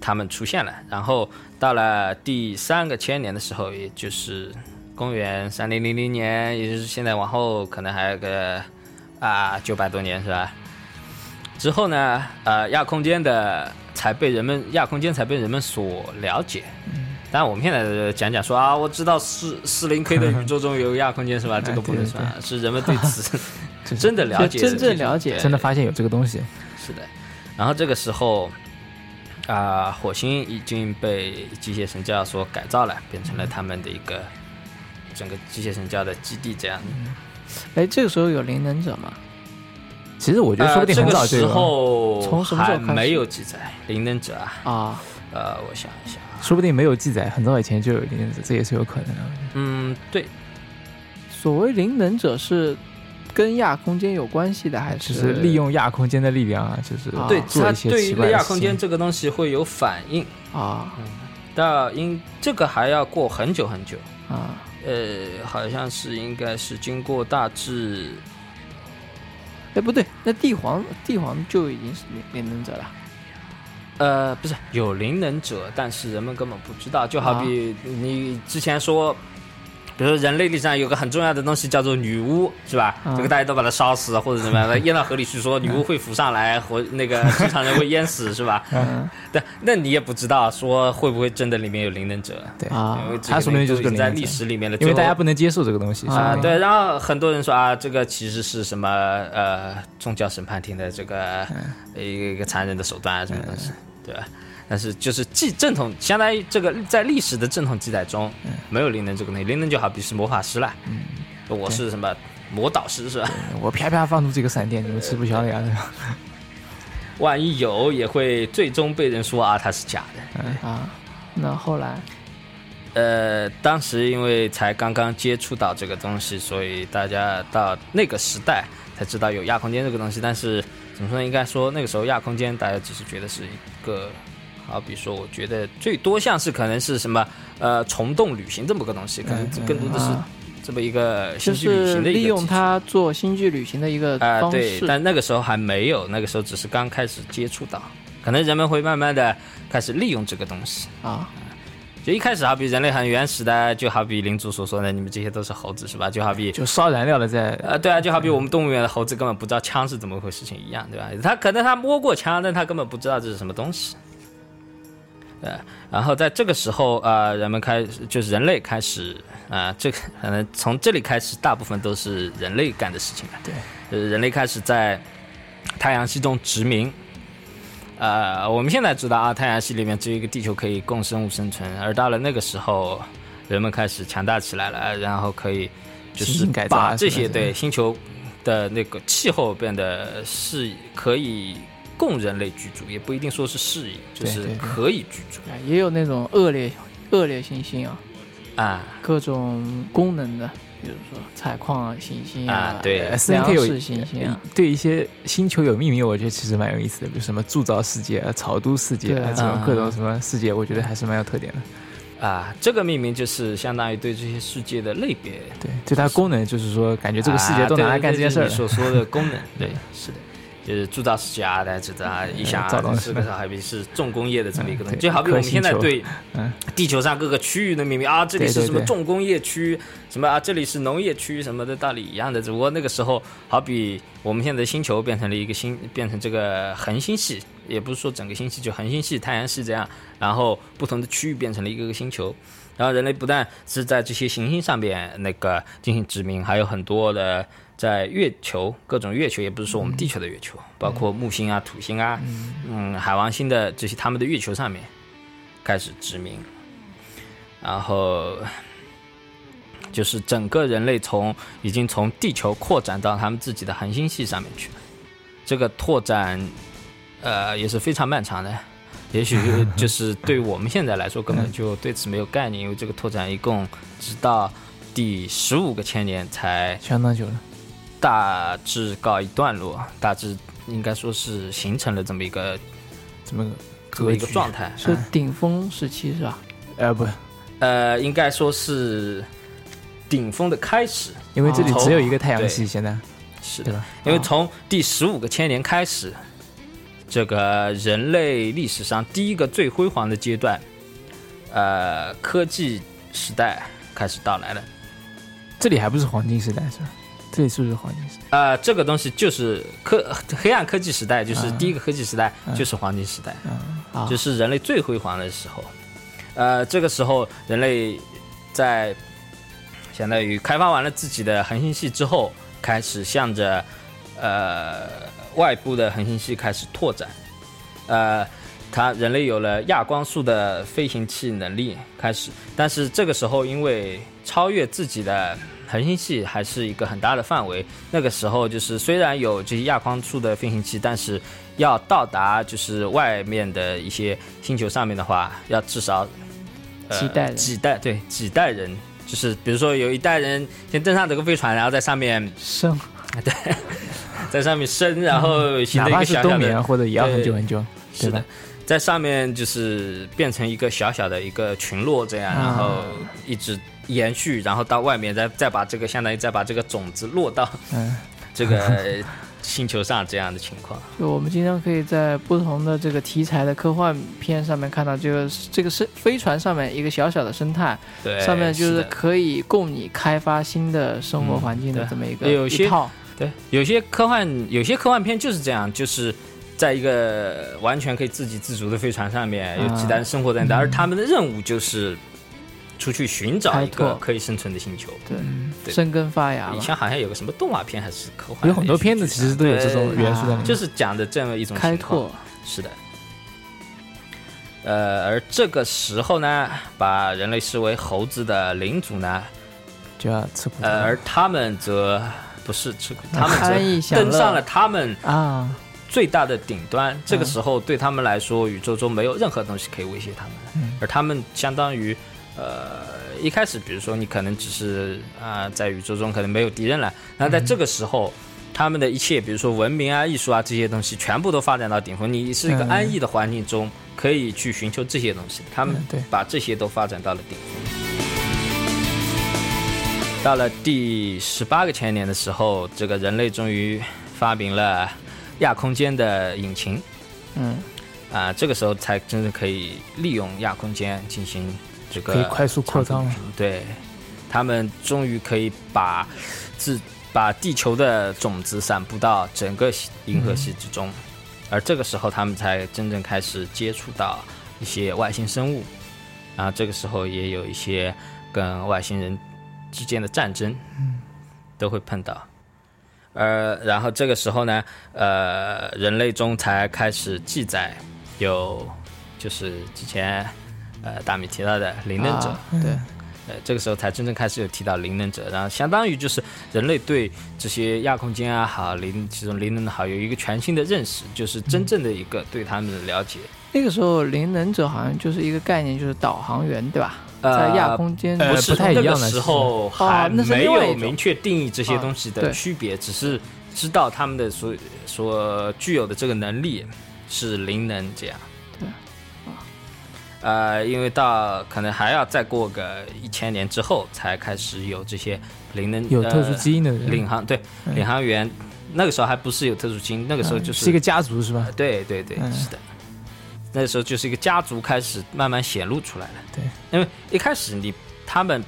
他们出现了。然后到了第三个千年的时候，也就是公元三零零零年，也就是现在往后可能还有个啊九百多年是吧？之后呢，呃，亚空间的才被人们亚空间才被人们所了解。当然，我们现在讲讲说啊，我知道四四零 K 的宇宙中有亚空间是吧？这个不能算，是人们对此 真的了解，真正了解真的发现有这个东西。是的。然后这个时候，啊、火星已经被机械神教所改造了，变成了他们的一个整个机械神教的基地这样。哎，这个时候有灵能者吗？其实我觉得说不定呃、这个时很早就有了，候从什么时候开始还没有记载灵能者啊。啊，呃，我想一想啊，说不定没有记载，很早以前就有灵能者，这也是有可能的。嗯，对，所谓灵能者是跟亚空间有关系的，还就是是利用亚空间的力量啊，就是啊对它对于亚。空间这个东西会有反应，啊但因这个还要过很久很久。啊呃，好像是应该是经过大致。哎，不对，那帝皇帝皇就已经是灵灵能者了。呃，不是有灵能者，但是人们根本不知道。就好比你之前说，比如说人类历史上有个很重要的东西叫做女巫，是吧？嗯这个大家都把它烧死或者怎么样的，淹到河里去，说女巫会浮上来，或那个正常人会淹死，是吧？嗯对，那你也不知道说会不会真的里面有灵能者，对，啊因为这他说不定就是在历史里面的，因为大家不能接受这个东西。啊对，然后很多人说啊，这个其实是什么呃宗教审判庭的这个一个一个残忍的手段啊，什么东西，对吧？但是就是记正统，相当于这个在历史的正统记载中，没有灵能这个东西，灵能就好比是魔法师啦，我是什么魔导师是吧？我啪啪放出这个闪电，你们吃不消的呀。万一有，也会最终被人说啊他是假的。啊，那后来呃，当时因为才刚刚接触到这个东西，所以大家到那个时代才知道有亚空间这个东西。但是怎么说呢？应该说那个时候亚空间，大家只是觉得是一个，好比说，我觉得最多像是可能是什么呃虫洞旅行这么个东西，可能更多的是啊这么一个就星际旅是行的一个利用它做星际旅行的一个啊、方对，但那个时候还没有，那个时候只是刚开始接触到，可能人们会慢慢的开始利用这个东西。啊就一开始好比人类很原始的，就好比领主所说的，你们这些都是猴子是吧？就好比就烧燃料的在，呃，对啊，就好比我们动物园的猴子根本不知道枪是怎么回事情一样，对吧？他可能他摸过枪，但他根本不知道这是什么东西。对，然后在这个时候，呃，人们开始就是人类开始啊、这个可能从这里开始，大部分都是人类干的事情了。对，就是人类开始在太阳系中殖民。呃，我们现在知道啊，太阳系里面只有一个地球可以供生物生存，而到了那个时候，人们开始强大起来了，然后可以就是把这些对星球的那个气候变得是可以供人类居住，也不一定说是适宜，就是可以居住。啊也有那种恶劣恶劣行星啊，啊。各种功能的，比如说采矿行星啊，对呃，斯 N K 有行星啊，对一些星球有命名，我觉得其实蛮有意思的，比如什么铸造世界啊、草都世界啊啊这种各种什么世界，我觉得还是蛮有特点的。啊，这个命名就是相当于对这些世界的类别对，对它功能就是说，感觉这个世界都拿来干这件事儿所说的功能，对，是的。就是铸造世界啊，大家知道啊，一想啊，这个好比是重工业的这么一个东西，就好比我们现在对嗯。地球上各个区域的命名啊，这里是什么重工业区，什么啊，这里是农业区什么的道理一样的，只不过那个时候好比我们现在的星球变成了一个星，变成这个恒星系，也不是说整个星系就恒星系、太阳系这样，然后不同的区域变成了一个个星球，然后人类不但是在这些行星上面那个进行殖民，还有很多的在月球各种月球，也不是说我们地球的月球，包括木星啊、土星啊，嗯，海王星的这些他们的月球上面开始殖民，然后就是整个人类从已经从地球扩展到他们自己的恒星系上面去了，这个拓展呃也是非常漫长的。也许 就是对我们现在来说，根本就对此没有概念，因为这个拓展一共直到第十五个千年才相当久了。大致告一段落，大致应该说是形成了这么一个这么这么一个状态。是顶峰时期是吧？呃不，呃，应该说是顶峰的开始，因为这里哦只有一个太阳系，现在是的，对吧？因为从第十五个千年开始，这个人类历史上第一个最辉煌的阶段，呃，科技时代开始到来了。这里还不是黄金时代是吧？这里是不是黄金时代？呃，这个东西就是科黑暗科技时代，就是嗯第一个科技时代，嗯就是黄金时代。啊，就是人类最辉煌的时候。呃，这个时候人类在相当于开发完了自己的恒星系之后，开始向着呃外部的恒星系开始拓展。呃，他人类有了亚光速的飞行器能力开始，但是这个时候因为超越自己的恒星系还是一个很大的范围，那个时候就是虽然有这些亚光速的飞行器，但是要到达就是外面的一些星球上面的话，要至少、呃、几代人几代对几代人，就是比如说有一代人先登上这个飞船，然后在上面生，在上面升，然后形成一哪怕是个小小的冬眠或者也要很久很久，是的？，在上面就是变成一个小小的一个群落这样，啊。然后一直延续，然后到外面再再把这个相当于再把这个种子落到嗯，这个星球上这样的情况。就我们经常可以在不同的这个题材的科幻片上面看到，就是这个是飞船上面一个小小的生态，对，上面就是可以供你开发新的生活环境的这么一个有些一套。对，有些科幻有些科幻片就是这样，就是。在一个完全可以自给自足的飞船上面，有几代人生活在那，而他们的任务就是出去寻找一个可以生存的星球。对，生根发芽以，前好像有个什么动画片还是科幻，有很多片子其实都有这种元素在里面，就是讲的这么一种开情况拓。是的。呃，而这个时候呢，把人类视为猴子的领主呢，就要吃苦。呃，而他们则不是吃苦，他们则登上了他们啊，最大的顶端。这嗯个时候对他们来说，宇宙中没有任何东西可以威胁他们，嗯而他们相当于。呃，一开始，比如说你可能只是啊、在宇宙中可能没有敌人了，那在这个时候，他们的一切，比如说文明啊、艺术啊这些东西，全部都发展到顶峰。你是一个嗯安逸的环境中，可以去寻求这些东西。他们把这些都发展到了顶峰。到了第十八个千年的时候，这个人类终于发明了亚空间的引擎嗯，啊、这个时候才真正可以利用亚空间进行这个可以快速扩张了。对，他们终于可以把自把地球的种子散布到整个系银河系之中，而这个时候他们才真正开始接触到一些外星生物，然后这个时候也有一些跟外星人之间的战争，都会碰到。呃，然后这个时候呢，呃，人类中才开始记载有，就是之前呃大米提到的灵能者，啊对，呃，这个时候才真正开始有提到灵能者，然后相当于就是人类对这些亚空间啊好灵这种灵能的好有一个全新的认识，就是真正的一个对他们的了解。那个时候灵能者好像就是一个概念，就是导航员，对吧？呃在亚空间呃不是不太一样的那个时候还哦那是没有明确定义这些东西的区别，只是知道他们的所所具有的这个能力是灵能这样。对呃，因为到可能还要再过个一千年之后，才开始有这些灵能有特殊呃基因的人，领航对嗯领航员，那个时候还不是有特殊基因，那个时候就是嗯是一个家族是吧？对对对，嗯是的。那个时候就是一个家族开始慢慢显露出来了。对，因为一开始你他们，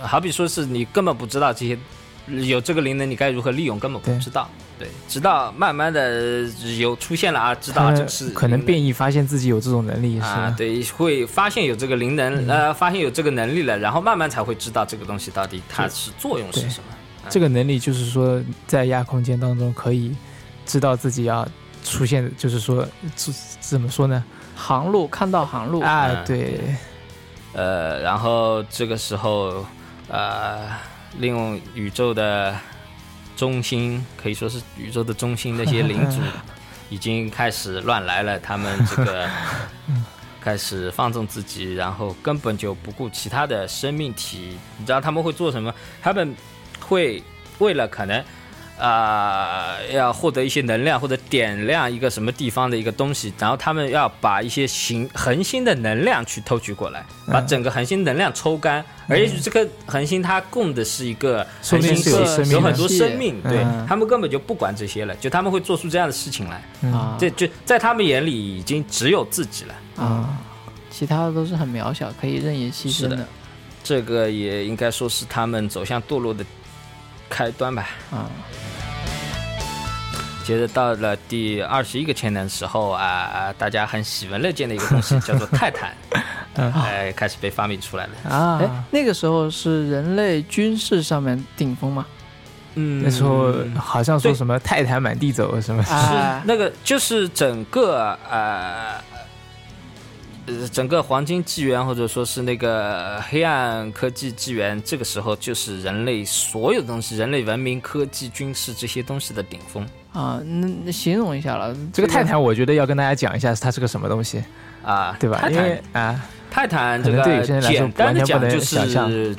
好比说是你根本不知道这些有这个灵能，你该如何利用，根本不知道。对，直到慢慢的有出现了啊，知道他们啊这是可能变异，发现自己有这种能力是啊，对，会发现有这个灵能，嗯。呃，发现有这个能力了，然后慢慢才会知道这个东西到底它是作用是什么。这个能力就是说，在亚空间当中可以知道自己要出现，就是说怎怎么说呢？航路看到航路，啊嗯，对，呃，然后这个时候，呃，利用宇宙的中心，可以说是宇宙的中心那些领主，已经开始乱来了。他们这个 开始放纵自己，然后根本就不顾其他的生命体。你知道他们会做什么？他们会为了可能。啊、要获得一些能量或者点亮一个什么地方的一个东西，然后他们要把一些行恒星的能量去偷取过来，把嗯整个恒星能量抽干。而也许这颗恒星它供的是一个说不定是恒星系有很多生命，嗯对嗯他们根本就不管这些了，就他们会做出这样的事情来。嗯啊，这就在他们眼里已经只有自己了。啊，其他的都是很渺小，可以任意牺牲的这个也应该说是他们走向堕落的开端吧。啊。接着到了第二十一个千年的时候啊，大家很喜闻乐见的一个东西 叫做泰坦，嗯哎，开始被发明出来了啊。哎啊，，那个时候是人类军事上面顶峰吗？嗯那时候好像说什么泰坦满地走什么，啊是那个就是整个呃呃整个黄金纪元或者说是那个黑暗科技纪元，这个时候就是人类所有东西，人类文明、科技、军事这些东西的顶峰啊，那那形容一下了，这个泰坦，我觉得要跟大家讲一下，它是个什么东西，啊，对吧？泰因为坦，啊，泰坦这个简单的讲就是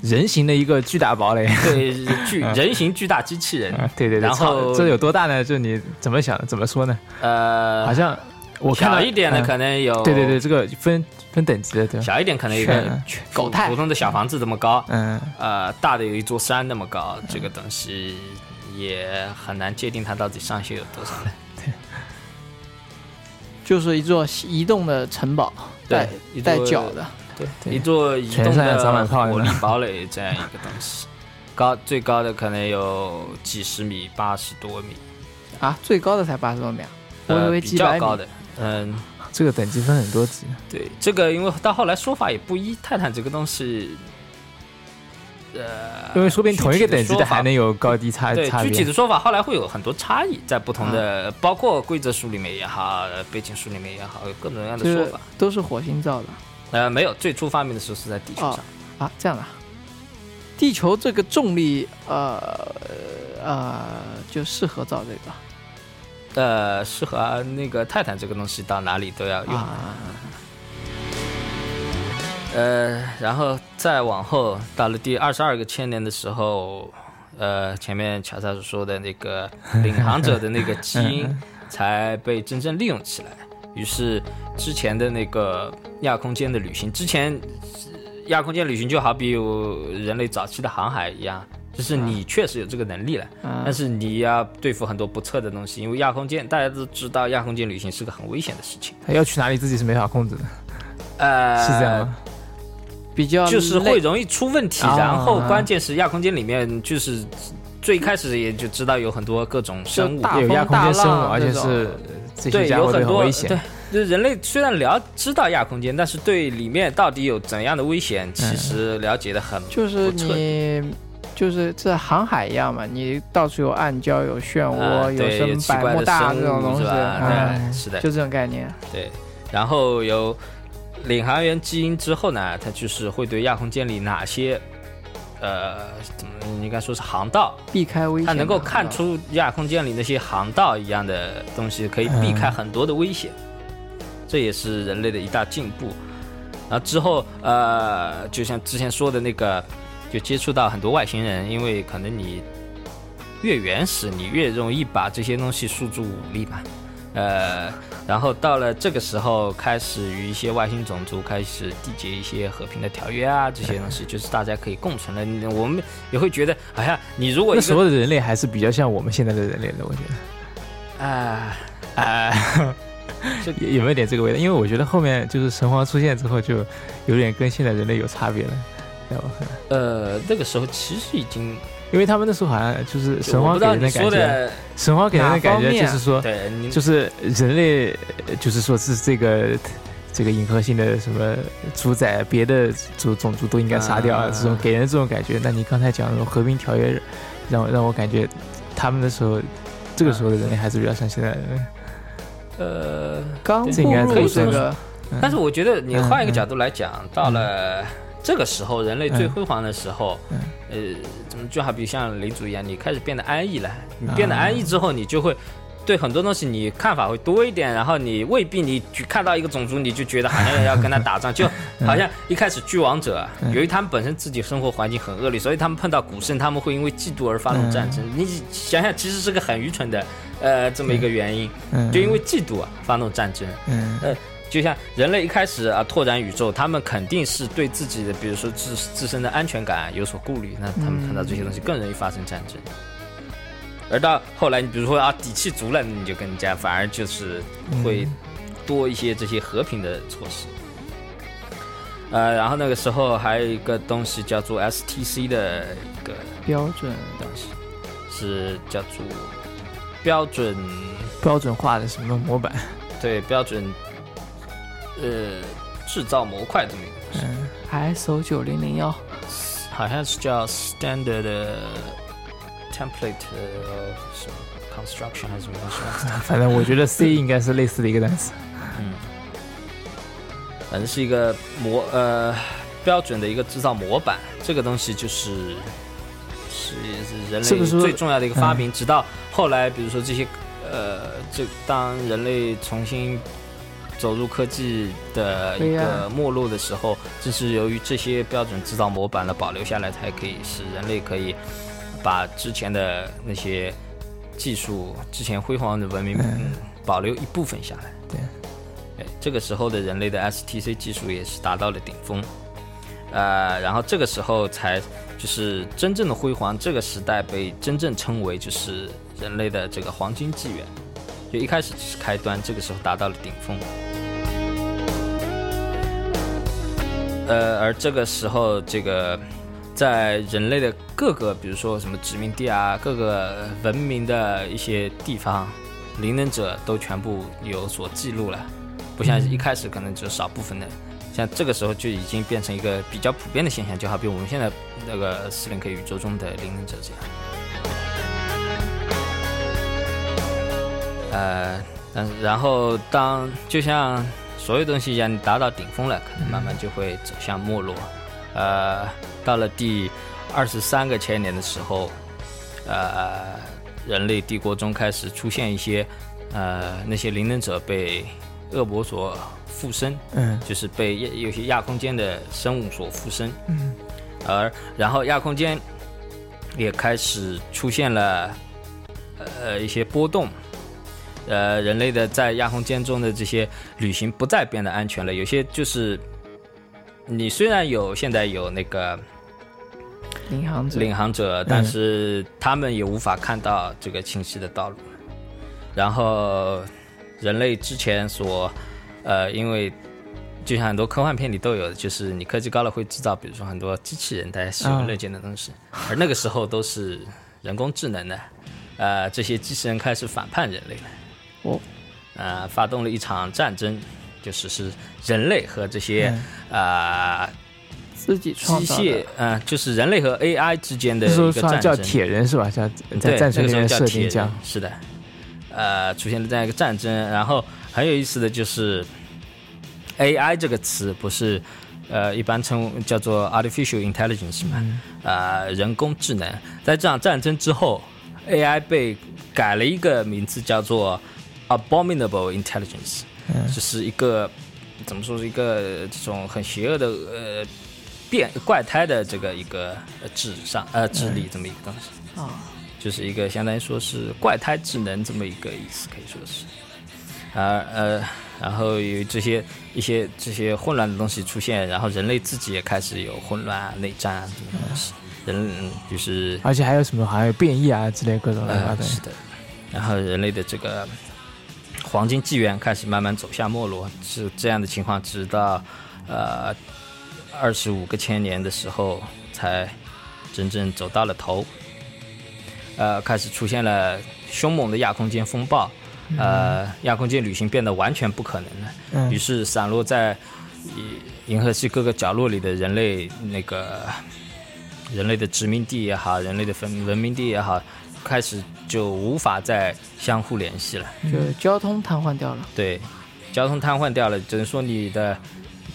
人形的一个巨大堡垒。对 巨人形巨大机器人，啊，对对对，然后这有多大呢？就你怎么想，怎么说呢？呃，好像我看到小一点的嗯。可能有，对对对，，这个分分等级的，对？小一点可能有一个狗太普通的小房子这么高，嗯，呃，大的有一座山那么高，这个东西也很难界定它到底上限有多少对。就是一座移动的城堡，对带一座带脚的，对，对。一座移动全上长的满炮呢火力堡垒这样一个东西，高最高的可能有几十米，八十多米，啊，最高的才八十多米啊，我以呃，比为几百米。较高的。嗯，这个等级分很多级，对，这个因为到后来说法也不一，泰坦这个东西，呃，因为说不定同一个等级的还能有。高低差对，具体的说法后来会有很多差异，在不同啊的，包括规则书里面也好，呃背景书里面也好，有各种各样的说法。都是火星造的呃，没有，最初发明的时候是在地球上。哦啊，这样的啊。地球这个重力，呃呃，就适合造这个呃，适合啊那个泰坦这个东西到哪里都要用。啊，呃，然后再往后到了第二十二个千年的时候，呃，前面乔萨所说的那个领航者的那个基因才被真正利用起来。于是之前的那个亚空间的旅行，之前亚空间旅行就好比有人类早期的航海一样，就是你确实有这个能力了，嗯但是你要对付很多不测的东西，因为亚空间大家都知道，亚空间旅行是个很危险的事情。他要去哪里自己是没法控制的，呃，是这样吗？比较就是会容易出问题，啊然后关键是亚空间里面就是最开始也就知道有很多各种生物，大有亚空间生物，而且是这些对，家伙有很多危险对。，就是人类虽然了知道亚空间，但是对里面到底有怎样的危险，其实了解的很就是你。就是这航海一样嘛，你到处有暗礁、有漩涡、呃有什么百慕大这种东西，对，是的，就这种概念。对。然后有领航员基因之后呢，它就是会对亚空间里哪些呃怎么应该说是航道，避开危险的航道，它能够看出亚空间里那些航道一样的东西，可以避开很多的危险，这也是人类的一大进步。然后之后，呃，就像之前说的那个，就接触到很多外星人，因为可能你越原始，你越容易把这些东西诉诸武力吧。呃，然后到了这个时候，开始与一些外星种族开始缔结一些和平的条约啊，这些东西就是大家可以共存了。我们也会觉得，好像你如果那时候的人类还是比较像我们现在的人类的，我觉得。啊，啊，这有有没有点这个味道？因为我觉得后面就是神皇出现之后，就有点跟现在人类有差别了。呃，那个时候其实已经 因为他们那时候好像就是神话给人的感觉，神话给人的感觉就是说，对，就是人类，呃就是说是这个这个银河系的什么主宰，别的族种族都应该杀掉，啊这种给人这种感觉。那你刚才讲的那种和平条约，让我让我感觉他们那时候，这个时候的人类还是比较像现在的人。类。呃，刚这应该步入可以这个嗯但是我觉得你换一个角度来讲，到了这个时候，人类最嗯。辉煌的时候，嗯。呃，怎么就好比像领主一样，你开始变得安逸了。你啊。变得安逸之后，你就会对很多东西你看法会多一点，然后你未必你去看到一个种族，你就觉得好像要跟他打仗，就好像一开始巨王者，嗯。由于他们本身自己生活环境很恶劣，所以他们碰到古圣，他们会因为嫉妒而发动战争。你想想，其实是个很愚蠢的，呃，这么一个原因，嗯，就因为嫉妒啊发动战争。嗯就像人类一开始啊拓展宇宙，他们肯定是对自己的，比如说自自身的安全感有所顾虑，那他们看到这些东西更容易发生战争。而到后来，你比如说啊底气足了，你就更加反而就是会多一些这些和平的措施。呃，然后那个时候还有一个东西叫做 STC 的一个标准东西，是叫做标准标准化的什么模板，对标准呃制造模块这么一个东西。嗯 ISO 九零零幺，好像是叫 standard template 呃什么 construction 还是什么东西。反正我觉得 C 应该是类似的一个单词。嗯，反正是一个模呃标准的一个制造模板。这个东西就是是是人类最重要的一个发嗯明。直到后来，比如说这些呃，这当人类重新走入科技的一个没落的时候，正是由于这些标准制造模板的保留下来，才可以使人类可以把之前的那些技术、之前辉煌的文明、嗯、保留一部分下来。对，哎，这个时候的人类的 STC 技术也是达到了顶峰。呃，然后这个时候才就是真正的辉煌，这个时代被真正称为就是人类的这个黄金纪元。就一开始只是开端，这个时候达到了顶峰。呃，而这个时候，这个在人类的各个，比如说什么殖民地啊，各个文明的一些地方，灵能者都全部有所记录了，不像一开始可能只有少部分的，像这个时候就已经变成一个比较普遍的现象，就好比我们现在那个斯林克宇宙中的灵能者这样。呃，但是然后当就像所有东西一样，你达到顶峰了，可能慢慢就会走向没落。呃，到了第二十三个千年的时候，呃，人类帝国中开始出现一些呃那些灵能者被恶魔所附身，嗯。就是被亚有些亚空间的生物所附身，嗯而然后亚空间也开始出现了呃一些波动，呃，人类的在亚空间中的这些旅行不再变得安全了，有些就是你虽然有现在有那个领航者，领航者，但是他们也无法看到这个清晰的道路。然后，人类之前所，呃，因为就像很多科幻片里都有的，就是你科技高了会制造，比如说很多机器人，大家喜闻乐见的东西，而那个时候都是人工智能的，呃，这些机器人开始反叛人类了，哦，呃，发动了一场战争，就是是人类和这些嗯啊、自己机创造械嗯，，呃，就是人类和 AI 之间的一个战争。叫铁人是吧？叫在，战争里面叫铁设定这样，是的，呃，出现了这样一个战争。然后很有意思的就是，AI 这个词不是呃一般称叫做 artificial intelligence 嘛，嗯呃，人工智能。在这场战争之后，AI 被改了一个名字，叫做 abominable intelligence，嗯。这是一个怎么说是一个这种很邪恶的呃变怪胎的这个一个呃智商呃智力这么一个东西。啊，就是一个相当于说是怪胎智能这么一个意思，可以说是，啊呃，然后有这些一些这些混乱的东西出现，然后人类自己也开始有混乱啊、内战啊这种东西，人嗯就是而且还有什么还有变异啊之类各种乱七八糟的。呃是的，然后人类的这个黄金纪元开始慢慢走向没落，是这样的情况，直到呃二十五个千年的时候才真正走到了头。呃，开始出现了凶猛的亚空间风暴，呃，亚空间旅行变得完全不可能了。嗯于是散落在银银河系各个角落里的人类，那个人类的殖民地也好，人类的文文明地也好，开始就无法再相互联系了。就交通瘫痪掉了。对，交通瘫痪掉了，只能说你的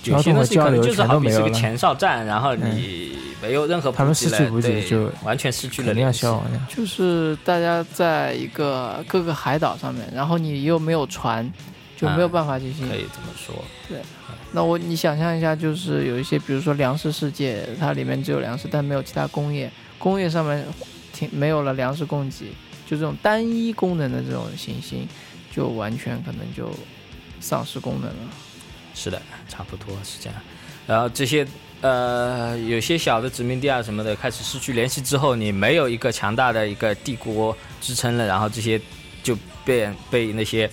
交有些东西可能就是好比是个前哨站，然后你没有任何他们失去补给对就完全失去了联系。就是大家在一个各个海岛上面，然后你又没有船，就没有办法进行。可以这么说。对那我你想象一下，就是有一些，比如说粮食世界，它里面只有粮食，但没有其他工业，工业上面停没有了粮食供给，就这种单一功能的这种行星，就完全可能就丧失功能了。是的，差不多是这样。然后这些呃，有些小的殖民地啊什么的开始失去联系之后，你没有一个强大的一个帝国支撑了，然后这些就被被那些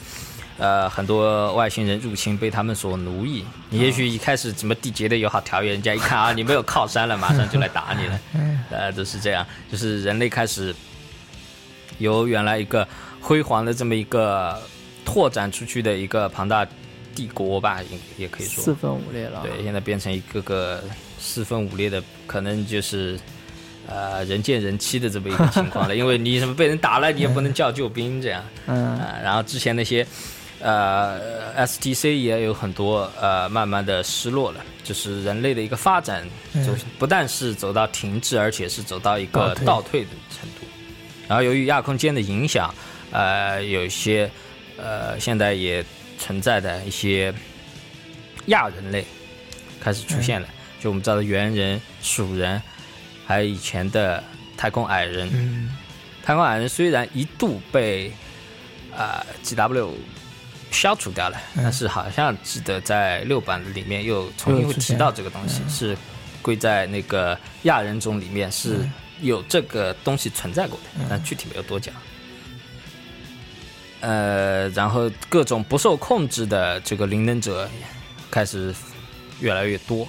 呃很多外星人入侵，被他们所奴役。你也许一开始什么缔结的友好条约，人家一看啊你没有靠山了，马上就来打你了。呃，都是这样，就是人类开始由原来一个辉煌的这么一个拓展出去的一个庞大帝国吧，也也可以说四分五裂了。对，现在变成一个个四分五裂的，可能就是呃人见人欺的这么一个情况了。因为你什么被人打了，你也不能叫救兵这样。嗯，啊、然后之前那些呃，STC 也有很多呃慢慢的失落了，就是人类的一个发展，就不但是走到停滞，而且是走到一个倒退的程度。然后由于亚空间的影响，呃，有一些呃现在也存在的一些亚人类开始出现了，就我们知道的猿人、鼠人，还有以前的太空矮人。嗯，太空矮人虽然一度被啊、GW 消除掉了，嗯。但是好像记得在六版里面又重新会提到这个东西，是归在那个亚人种里面是有这个东西存在过的，但具体没有多讲。呃，然后各种不受控制的这个灵能者开始越来越多，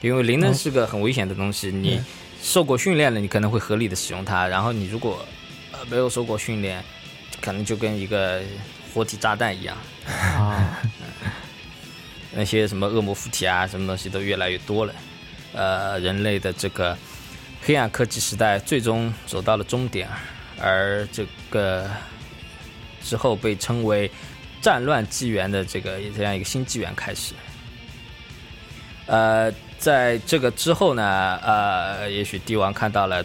因为灵能是个很危险的东西，你受过训练了，你可能会合理的使用它，然后你如果呃没有受过训练，可能就跟一个活体炸弹一样，啊，那些什么恶魔附体啊，什么东西都越来越多了。呃，人类的这个黑暗科技时代最终走到了终点，而这个之后被称为战乱纪元的这个这样一个新纪元开始。呃，在这个之后呢，呃，也许帝王看到了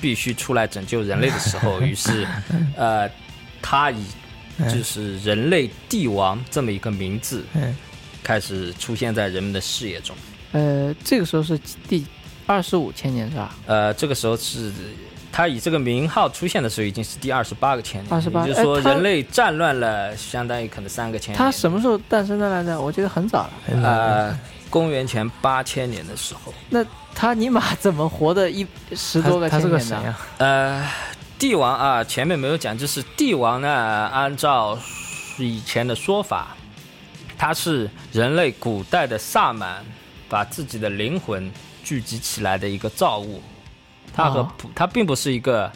必须出来拯救人类的时候，于是，呃，他以就是人类帝王这么一个名字，嗯开始出现在人们的视野中。呃，这个时候是第二十五千年是吧？呃，这个时候是他以这个名号出现的时候，已经是第二十八个千年，28也就是说人类战乱了，相当于可能三个千年。他什么时候诞生的来着？我记得很早了。呃，公元前八千年的时候，那他尼玛怎么活的一十多个千年呢？呃，帝王啊，前面没有讲，就是帝王呢，按照以前的说法，他是人类古代的萨满把自己的灵魂聚集起来的一个造物，他和他并不是一个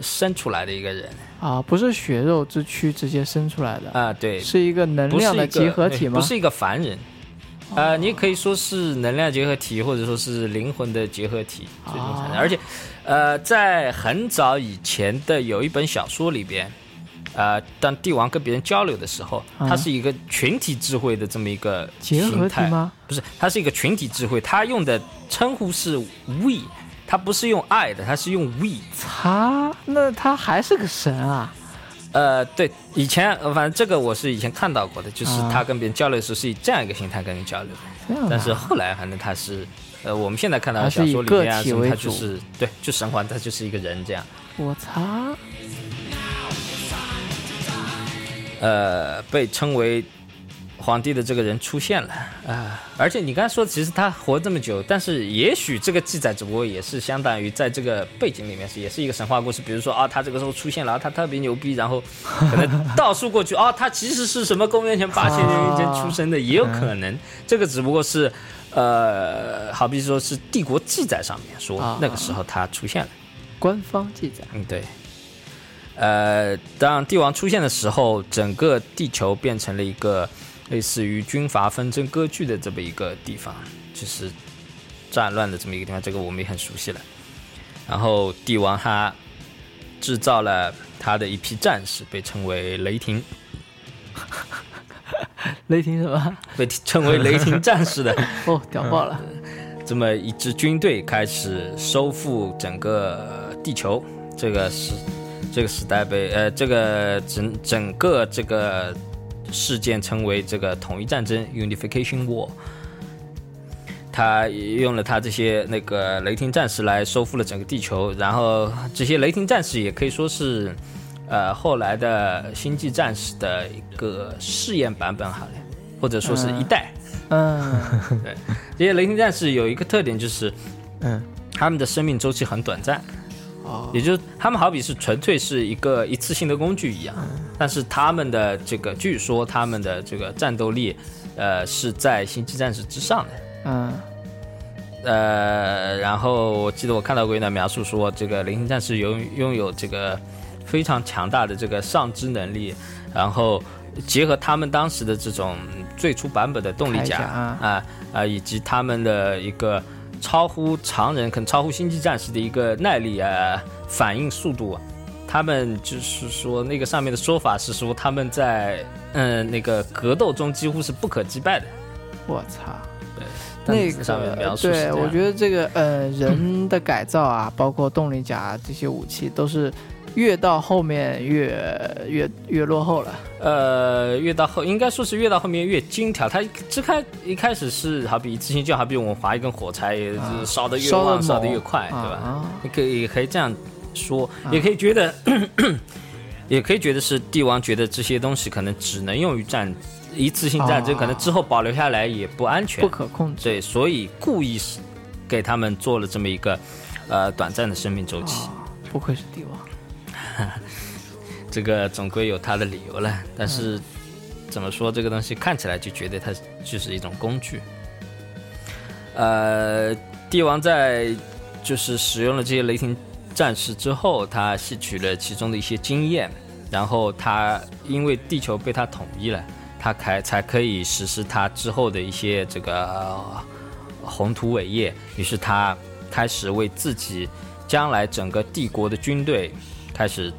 生出来的一个人啊，不是血肉之躯直接生出来的，啊、对，是一个能量的一个集合体吗？不是一个凡人。呃，你可以说是能量结合体，或者说是灵魂的结合体，最终产生。哦而且，呃，在很早以前的有一本小说里边，呃，当帝王跟别人交流的时候，啊它是一个群体智慧的这么一个结合体形态？吗？不是，它是一个群体智慧，它用的称呼是 we，它不是用 I 的，它是用 we。他那他还是个神啊！呃，对，以前呃反正这个我是以前看到过的，就是啊他跟别人交流的时候是以这样一个形态跟人交流的。啊但是后来反正他是，呃，我们现在看到的小说里面他就是对，就神还他就是一个人这样。我操！呃，被称为皇帝的这个人出现了啊、而且你刚才说，其实他活这么久，但是也许这个记载只不过也是相当于在这个背景里面是也是一个神话故事，比如说啊，他这个时候出现了，啊他特别牛逼，然后可能倒数过去，啊，他其实 是什么公元前八千年前出生的，也有可能，这个只不过是。呃，好比说是帝国记载上面说啊那个时候他出现了，官方记载嗯，对。呃，当帝王出现的时候，整个地球变成了一个类似于军阀纷争割据的这么一个地方，就是战乱的这么一个地方。这个我们也很熟悉了。然后帝王他制造了他的一批战士，被称为雷霆，雷霆什么？被称为雷霆战士的 哦，屌爆了！这么一支军队开始收复整个地球，这个是这个时代被呃这个整整个这个事件称为这个统一战争 （Unification War）。他用了他这些那个雷霆战士来收复了整个地球，然后这些雷霆战士也可以说是，呃，后来的星际战士的一个试验版本好了，或者说是一代。嗯，对这些雷霆战士有一个特点就是，嗯，他们的生命周期很短暂，哦，也就是他们好比是纯粹是一个一次性的工具一样，但是他们的这个据说他们的这个战斗力，呃，是在星际战士之上的。嗯，呃，然后我记得我看到过一段描述说，这个零星战士拥拥有这个非常强大的这个上肢能力，然后结合他们当时的这种最初版本的动力甲啊啊、以及他们的一个超乎常人，可能超乎星际战士的一个耐力啊、反应速度啊，他们就是说那个上面的说法是说他们在嗯那个格斗中几乎是不可击败的。我操！对，那但上面描个述对，我觉得这个呃人的改造啊，包括动力甲这些武器，都是越到后面越越越落后了。呃，越到后应该说是越到后面越精条。它一支开一开始是好比一次性，就好比我们划一根火柴，也啊是烧的越旺，烧的越快，对吧？啊你可以也可以这样说，啊也可以觉得，也可以觉得是帝王觉得这些东西可能只能用于战一次性战争，啊可能之后保留下来也不安全不。可控制。对，所以故意是给他们做了这么一个呃短暂的生命周期。啊，不愧是帝王。这个总归有他的理由了，但是、怎么说这个东西看起来就觉得它就是一种工具。呃，帝王在就是使用了这些雷霆战士之后，他吸取了其中的一些经验，然后他因为地球被他统一了，他才才可以实施他之后的一些这个、呃宏图伟业，于是他开始为自己将来整个帝国的军队开始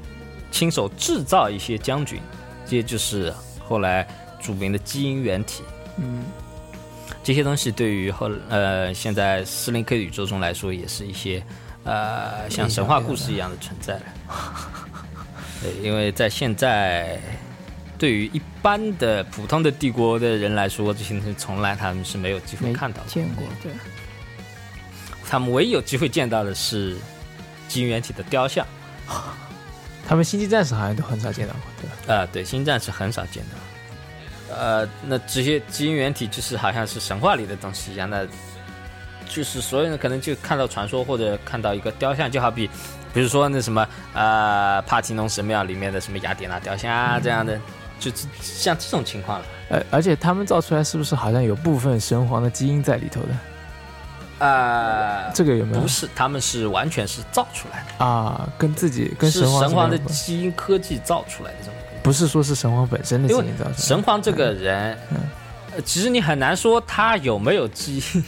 亲手制造一些将军，这些就是后来著名的基因原体。嗯，这些东西对于后呃现在斯林克宇宙中来说，也是一些呃像神话故事一样的存在了。对，因为在现在，对于一般的普通的帝国的人来说，这些东西从来他们是没有机会看到的。见过。对，他们唯一有机会见到的是基因原体的雕像。他们星际战士好像都很少见到过，对吧？呃，对，星战是很少见到。呃，那这些基因原体就是好像是神话里的东西一样的，就是所有人可能就看到传说或者看到一个雕像，就好比，比如说那什么呃帕提农神庙里面的什么雅典娜雕像啊这样的，就是像这种情况了。呃，而且他们造出来是不是好像有部分神皇的基因在里头的？呃，这个有没有不？是，他们是完全是造出来的，啊，跟自己跟神皇神皇的基因科技造出来的这种。不是说是神皇本身的基因造出来的。神皇这个人，其实你很难说他有没有基因，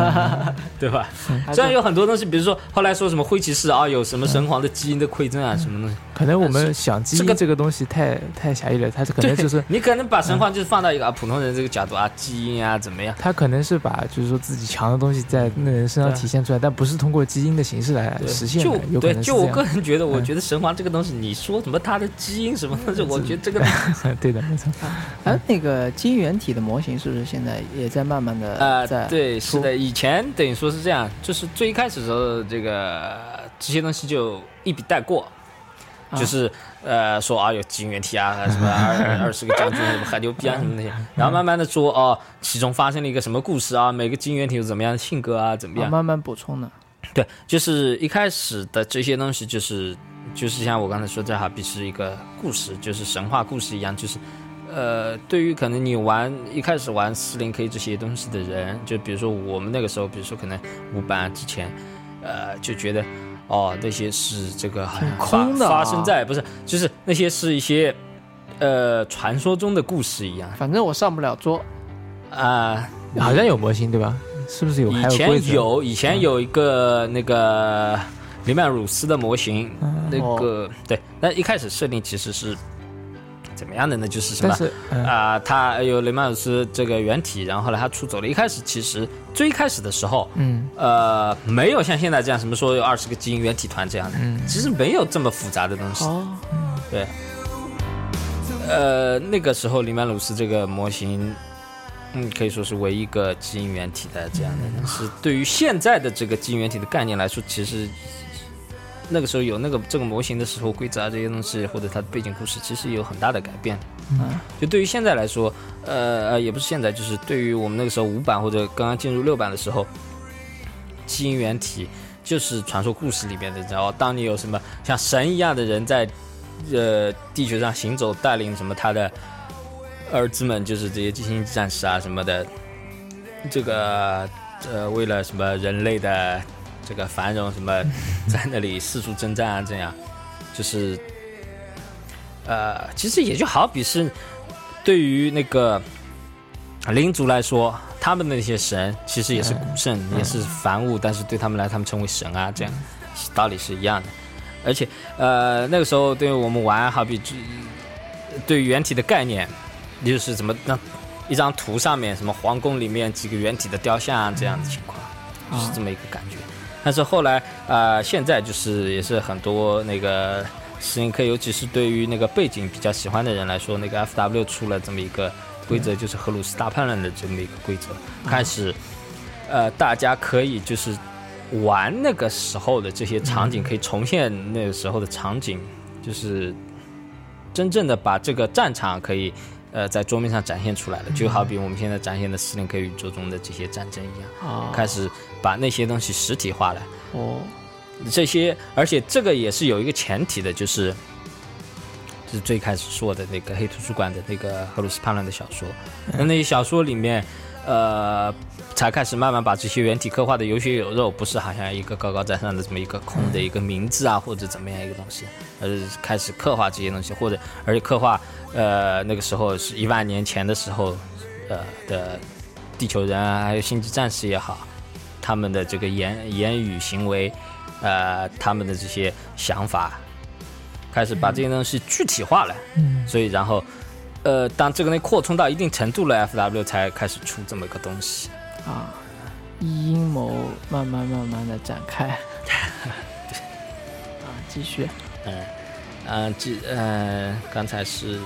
对吧？虽然有很多东西，比如说后来说什么灰骑士啊，有什么神皇的基因的馈赠啊，什么东西，可能我们想基这个因这个东西太太狭义了，它可能就是 你可能把神皇就是放到一个啊普通人这个角度啊，基因啊怎么样？他可能是把就是说自己强的东西在那人身上体现出来，但不是通过基因的形式来实现就对，就我。个人觉得，我嗯觉得神皇这个东西，你说什么他的基因什么东西，我觉得这个 对的，没错。哎，那个基因原体的模型是不是现在也在慢慢的呃，在对，是的，以前等于说是这样，就是最一开始的时候，这个这些东西就一笔带过，啊就是呃说啊有基因原体啊，什么二二十个将军什么很牛逼啊什么那些，然后慢慢的说哦，其中发生了一个什么故事啊，每个基因原体有怎么样的性格啊，怎么样？啊慢慢补充的？对，就是一开始的这些东西，就是就是像我刚才说，这好比是一个故事，就是神话故事一样，就是呃，对于可能你玩一开始玩四零 K 这些东西的人，就比如说我们那个时候，比如说可能五版之前，呃，就觉得哦，那些是这个好像挺发空的啊发生在不是，就是那些是一些呃传说中的故事一样反正我上不了桌，啊。好像有模型对吧？是不是有？以？前有，以前有一个那个雷曼鲁斯的模型，嗯那个对，那一开始设定其实是怎么样的呢？就是什么啊、他有雷曼鲁斯这个原体，然后后来他出走了。一开始其实最开始的时候，嗯呃，没有像现在这样什么说有二十个基因原体团这样的，嗯其实没有这么复杂的东西。哦，对，呃，那个时候黎曼鲁斯这个模型，嗯，可以说是唯一一个基因原体的这样的。但是对于现在的这个基因原体的概念来说，其实那个时候有那个这个模型的时候，规则啊这些东西或者它的背景故事，其实有很大的改变。嗯就对于现在来说，呃呃，也不是现在，就是对于我们那个时候五版或者刚刚进入六版的时候，基因原体就是传说故事里面的，然后当你有什么像神一样的人在呃地球上行走，带领什么他的儿子们，就是这些基星战士啊什么的，这个呃为了什么人类的这个繁荣什么，在那里四处征战啊，这样就是呃，其实也就好比是对于那个灵族来说，他们的那些神其实也是古圣，也是凡物，但是对他们来，他们称为神啊，这样道理是一样的。而且呃那个时候对于我们玩好比对于原体的概念，就是怎么让一张图上面什么皇宫里面几个原体的雕像啊这样的情况，就是这么一个感觉。但是后来啊、呃现在就是也是很多那个史林克，尤其是对于那个背景比较喜欢的人来说，那个 FW 出了这么一个规则，就是荷鲁斯大叛乱的这么一个规则，开始呃大家可以就是玩那个时候的这些场景，可以重现那个时候的场景，就是真正的把这个战场可以。呃，在桌面上展现出来了，就好比我们现在展现的斯林克宇宙中的这些战争一样，啊，开始把那些东西实体化了。哦，这些，而且这个也是有一个前提的，就是就是最开始说的那个黑图书馆的那个荷鲁斯叛乱的小说，那那些小说里面，呃，才开始慢慢把这些原体刻画的有血有肉，不是好像一个高高在上的这么一个空的一个名字啊，或者怎么样一个东西，而是开始刻画这些东西，或者而且刻画，呃，那个时候是一万年前的时候，呃的地球人啊，还有星际战士也好，他们的这个言言语行为，呃，他们的这些想法，开始把这些东西具体化了。嗯，所以然后，呃，当这个东西扩充到一定程度了，FW 才开始出这么一个东西。啊，阴谋慢慢慢慢的展开。啊，继续。嗯，嗯，这呃，刚才是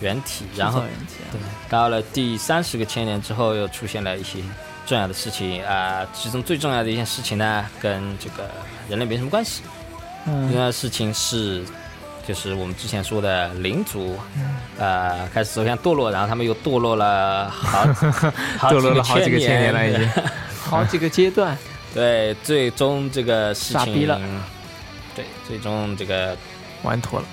原体，然后对，到了第三十个千年之后，又出现了一些重要的事情啊、其中最重要的一件事情呢，跟这个人类没什么关系。嗯重嗯要的事情是，就是我们之前说的灵族，呃，开始走向堕落，然后他们又堕落了好 好堕落了好几个千年了，已经。好几个阶段。对，最终这个事情傻逼了，对，最终这个玩脱了。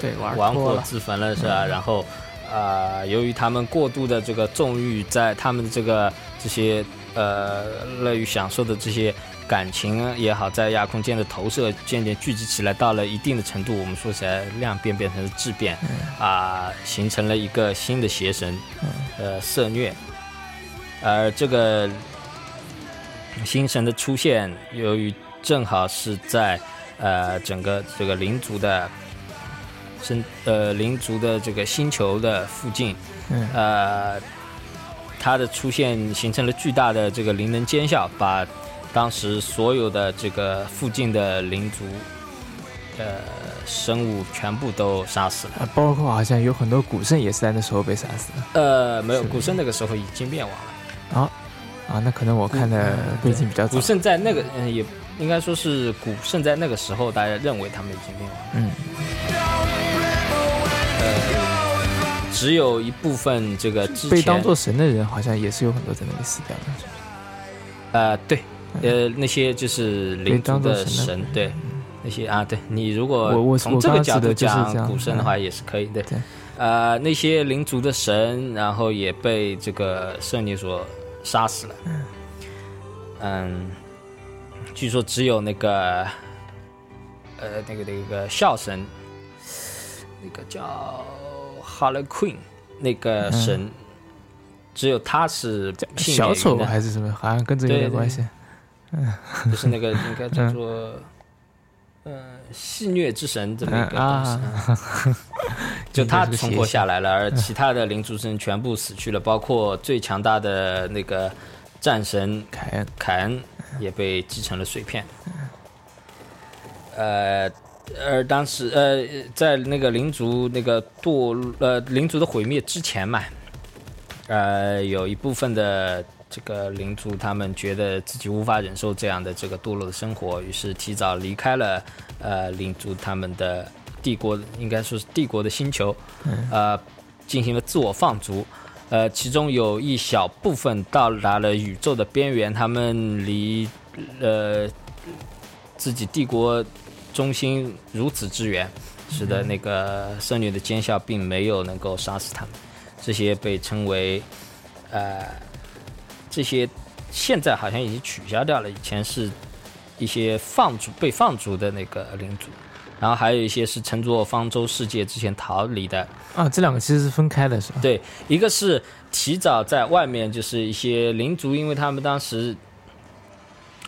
对，玩玩火。自焚了是吧？然后，呃，由于他们过度的这个纵欲，在他们这个这些呃乐于享受的这些感情也好，在亚空间的投射渐渐聚集起来，到了一定的程度，我们说起来量变变成了质变，啊、形成了一个新的邪神，呃，色虐。而这个新神的出现，由于正好是在呃整个这个灵族的生呃灵族的这个星球的附近，嗯呃，它的出现形成了巨大的这个灵能尖效，把当时所有的这个附近的灵族呃生物全部都杀死了。啊，包括好像有很多古圣也是在那时候被杀死的。呃，没有，古圣那个时候已经灭亡了。啊，那可能我看的背景比较早古。圣在那个嗯、也应该说是古圣在那个时候，大家认为他们已经灭亡了。嗯，呃，只有一部分这个被当做神的人好像也是有很多在那里死掉的。呃对呃那些就是灵族的神对。那些啊，对你如果从这个角度讲古圣的话，也是可以的。对，呃，那些灵族的神，然后也被这个圣女所杀死了。嗯，据说只有那个，呃，那个那个笑神，那个叫 Harley Quinn 那个神，只有他是小丑还是什么？好像跟这个有点关系。嗯。就是那个应该叫做，呃，戏虐之神这么一个东西，啊 就他存活下来了，而其他的灵族神全部死去了，包括最强大的那个战神凯恩，凯恩也被击成了碎片。呃，而当时呃，在那个灵族那个堕呃灵族的毁灭之前嘛，呃，有一部分的这个灵族他们觉得自己无法忍受这样的这个堕落的生活，于是提早离开了呃灵族他们的帝国，应该说是帝国的星球，呃，进行了自我放逐。呃，其中有一小部分到达了宇宙的边缘，他们离呃自己帝国中心如此之远，使得那个圣女的奸笑并没有能够杀死他们。这些被称为呃这些现在好像已经取消掉了，以前是一些放逐被放逐的那个领主，然后还有一些是乘坐方舟世界之前逃离的。啊，这两个其实是分开的，是吧？对，一个是提早在外面，就是一些灵族，因为他们当时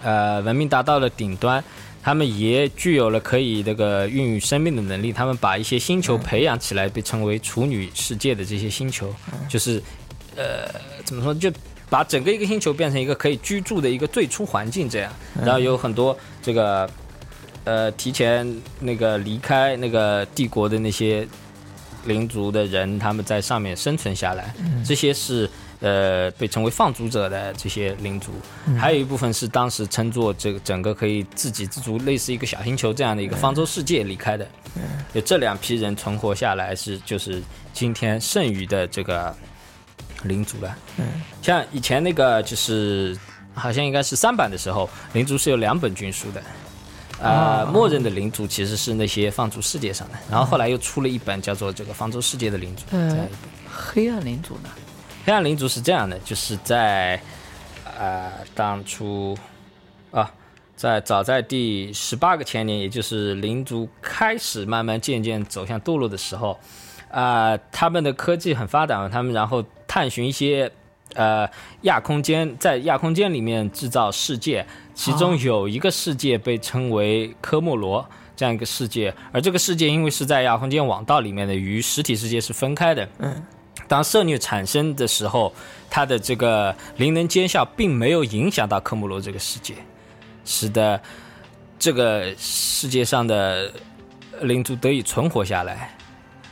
呃文明达到了顶端，他他们也具有了可以那个孕育生命的能力。他们把一些星球培养起来，被称为处女世界的这些星球，就是呃怎么说，就把整个一个星球变成一个可以居住的一个最初环境这样。然后有很多这个呃提前那个离开那个帝国的那些灵族的人，他们在上面生存下来，这些是。呃，被称为放逐者的这些灵族，还有一部分是当时称作这个整个可以自给自足，类似一个小星球这样的一个方舟世界离开的。有这两批人存活下来，是就是今天剩余的这个灵族了。嗯，像以前那个就是好像应该是三版的时候，灵族是有两本军书的。呃，默认的领主其实是那些放逐世界上的，然后后来又出了一本叫做这个方舟世界的领主。嗯，黑暗领主呢？黑暗领主是这样的，就是在，呃，当初，啊，在早在第十八个千年，也就是领主开始慢慢渐渐走向堕落的时候，啊，他们的科技很发达，他们然后探寻一些，呃，亚空间，在亚空间里面制造世界，其中有一个世界被称为科莫罗这样一个世界，而这个世界因为是在亚空间网道里面的，与实体世界是分开的，嗯。当色虐产生的时候，它的这个灵能尖效并没有影响到科莫罗这个世界，使得这个世界上的灵族得以存活下来。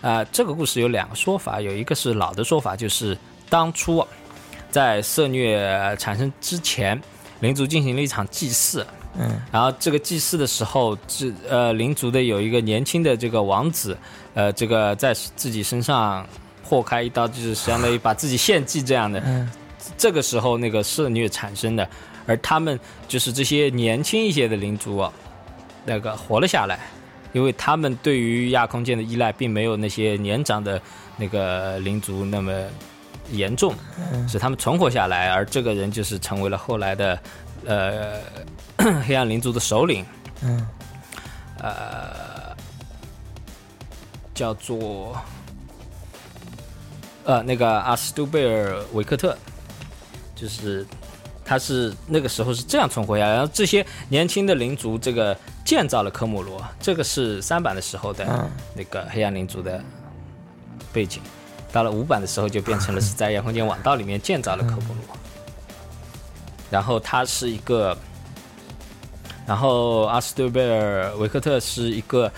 啊，这个故事有两个说法，有一个是老的说法，就是当初在色虐产生之前，灵族进行了一场祭祀，嗯，然后这个祭祀的时候，这呃灵族的有一个年轻的这个王子，呃，这个在自己身上。破开一刀就是相当于把自己献祭这样的，嗯。这个时候那个色虐产生的，而他们就是这些年轻一些的灵族啊，那个活了下来，因为他们对于亚空间的依赖并没有那些年长的那个灵族那么严重，使他们存活下来，而这个人就是成为了后来的呃 黑暗灵族的首领，嗯，呃，叫做。呃，那个阿斯杜贝尔维克特，就是他是那个时候是这样存活下来，然后这些年轻的灵族这个建造了科莫罗，这个是三版的时候的那个黑暗灵族的背景，到了五版的时候就变成了是在亚空间网道里面建造了科波罗，然后他是一个，然后阿斯杜贝尔维克特是一个，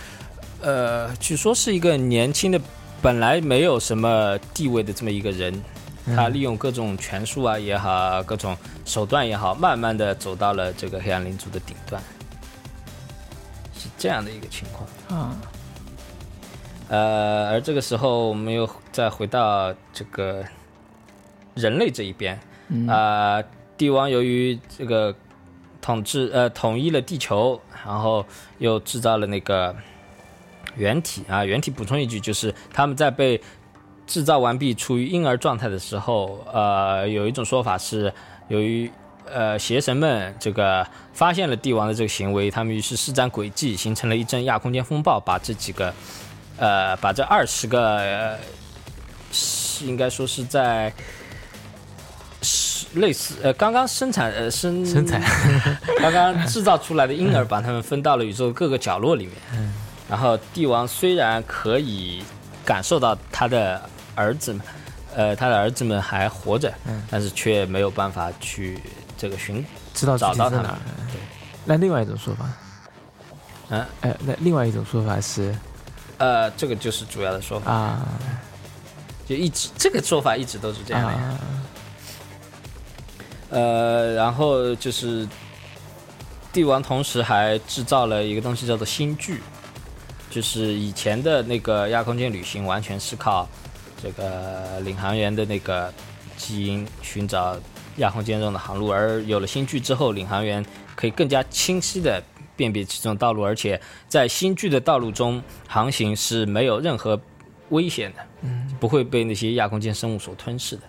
呃，据说是一个年轻的。本来没有什么地位的这么一个人，他利用各种权术啊也好，各种手段也好，慢慢的走到了这个黑暗领主的顶端，是这样的一个情况啊。呃，而这个时候我们又再回到这个人类这一边啊，帝王由于这个统治呃统一了地球，然后又制造了那个。原体啊，原体补充一句，就是他们在被制造完毕、处于婴儿状态的时候，呃，有一种说法是，由于呃邪神们这个发现了帝王的这个行为，他们于是施展诡计，形成了一阵亚空间风暴，把这几个呃，把这二十个，是应该说是在是类似呃刚刚生产呃生生产。刚刚制造出来的婴儿，把他们分到了宇宙各个角落里面。然后帝王虽然可以感受到他的儿子们，呃，他的儿子们还活着，但是却没有办法去这个寻知道找到他们。对，那另外一种说法，嗯，哎，那另外一种说法是，呃，这个就是主要的说法啊，就一直这个说法一直都是这样的。呃，然后就是帝王同时还制造了一个东西叫做星具。就是以前的那个亚空间旅行，完全是靠这个领航员的那个基因寻找亚空间中的航路，而有了星距之后，领航员可以更加清晰的辨别其中道路，而且在新剧的道路中航行是没有任何危险的，嗯，不会被那些亚空间生物所吞噬的。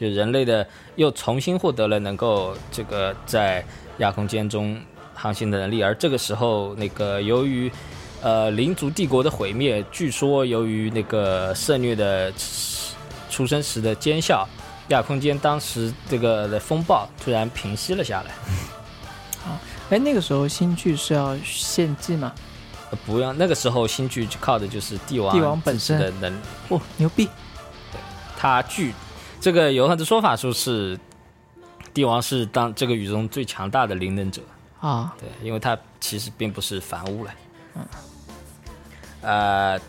就人类的又重新获得了能够这个在亚空间中航行的能力，而这个时候那个由于呃，灵族帝国的毁灭，据说由于那个色虐的出生时的奸笑，亚空间当时这个的风暴突然平息了下来。啊，哎，那个时候新剧是要献祭吗？呃不用，那个时候新剧就靠的就是帝王帝王本身的能力哦，牛逼！他据这个有很多说法，说是帝王是当这个宇宙中最强大的灵能者，啊，对，因为他其实并不是凡物了。嗯。呃，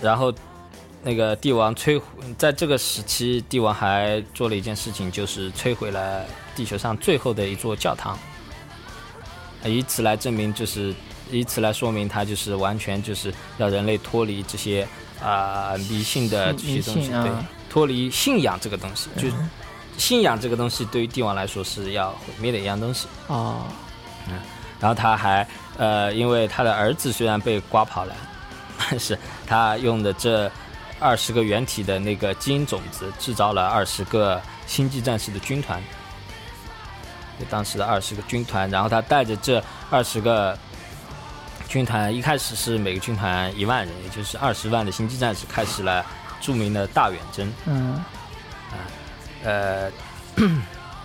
然后那个帝王摧毁，在这个时期，帝王还做了一件事情，就是摧毁了地球上最后的一座教堂，以此来证明，就是以此来说明他就是完全就是要人类脱离这些啊、迷信的这些东西，对脱离信仰这个东西，就信仰这个东西对于帝王来说是要毁灭的一样东西。哦，嗯然后他还呃，因为他的儿子虽然被刮跑了，但 是他用的这二十个原体的那个基因种子，制造了二十个星际战士的军团，就当时的二十个军团。然后他带着这二十个军团，一开始是每个军团一万人，也就是二十万的星际战士，开始了著名的大远征。嗯，啊呃，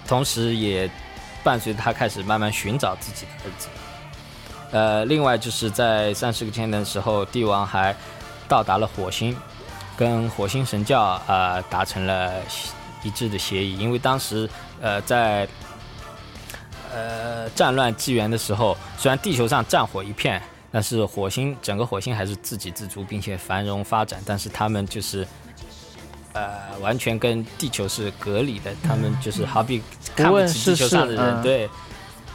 同时也伴随着他开始慢慢寻找自己的儿子。呃，另外就是在三十个千年的时候，帝王还到达了火星，跟火星神教呃达成了一致的协议。因为当时呃在呃战乱纪元的时候，虽然地球上战火一片，但是火星整个火星还是自给自足并且繁荣发展，但是他们就是。呃，完全跟地球是隔离的，他们就是好比看不起地球上的人，对，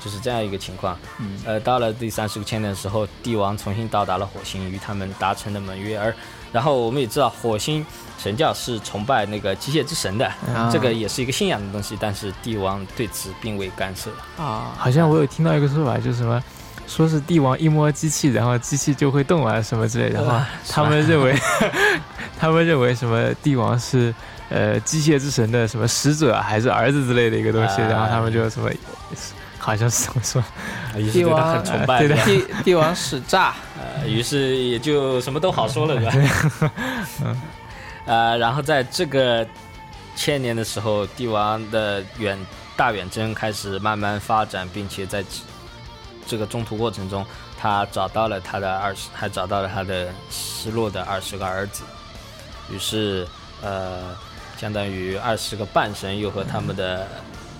就是这样一个情况。呃，到了第三十个千年的时候，帝王重新到达了火星，与他们达成了盟约。而然后我们也知道，火星神教是崇拜那个机械之神的，嗯这个也是一个信仰的东西，但是帝王对此并未干涉。啊，好像我有听到一个说法，就是什么，说是帝王一摸机器，然后机器就会动啊什么之类的。然后呃他们认为，他们认为什么帝王是呃机械之神的什么使者啊还是儿子之类的一个东西，啊然后他们就什么，好像是这么说。于是对他很崇拜，帝帝帝王使诈，呃，于是也就什么都好说了，对吧？呃，然后在这个千年的时候，帝王的远大远征开始慢慢发展，并且在这这个中途过程中，他找到了他的二十，还找到了他的失落的二十个儿子。于是，呃，相当于二十个半神又和他们的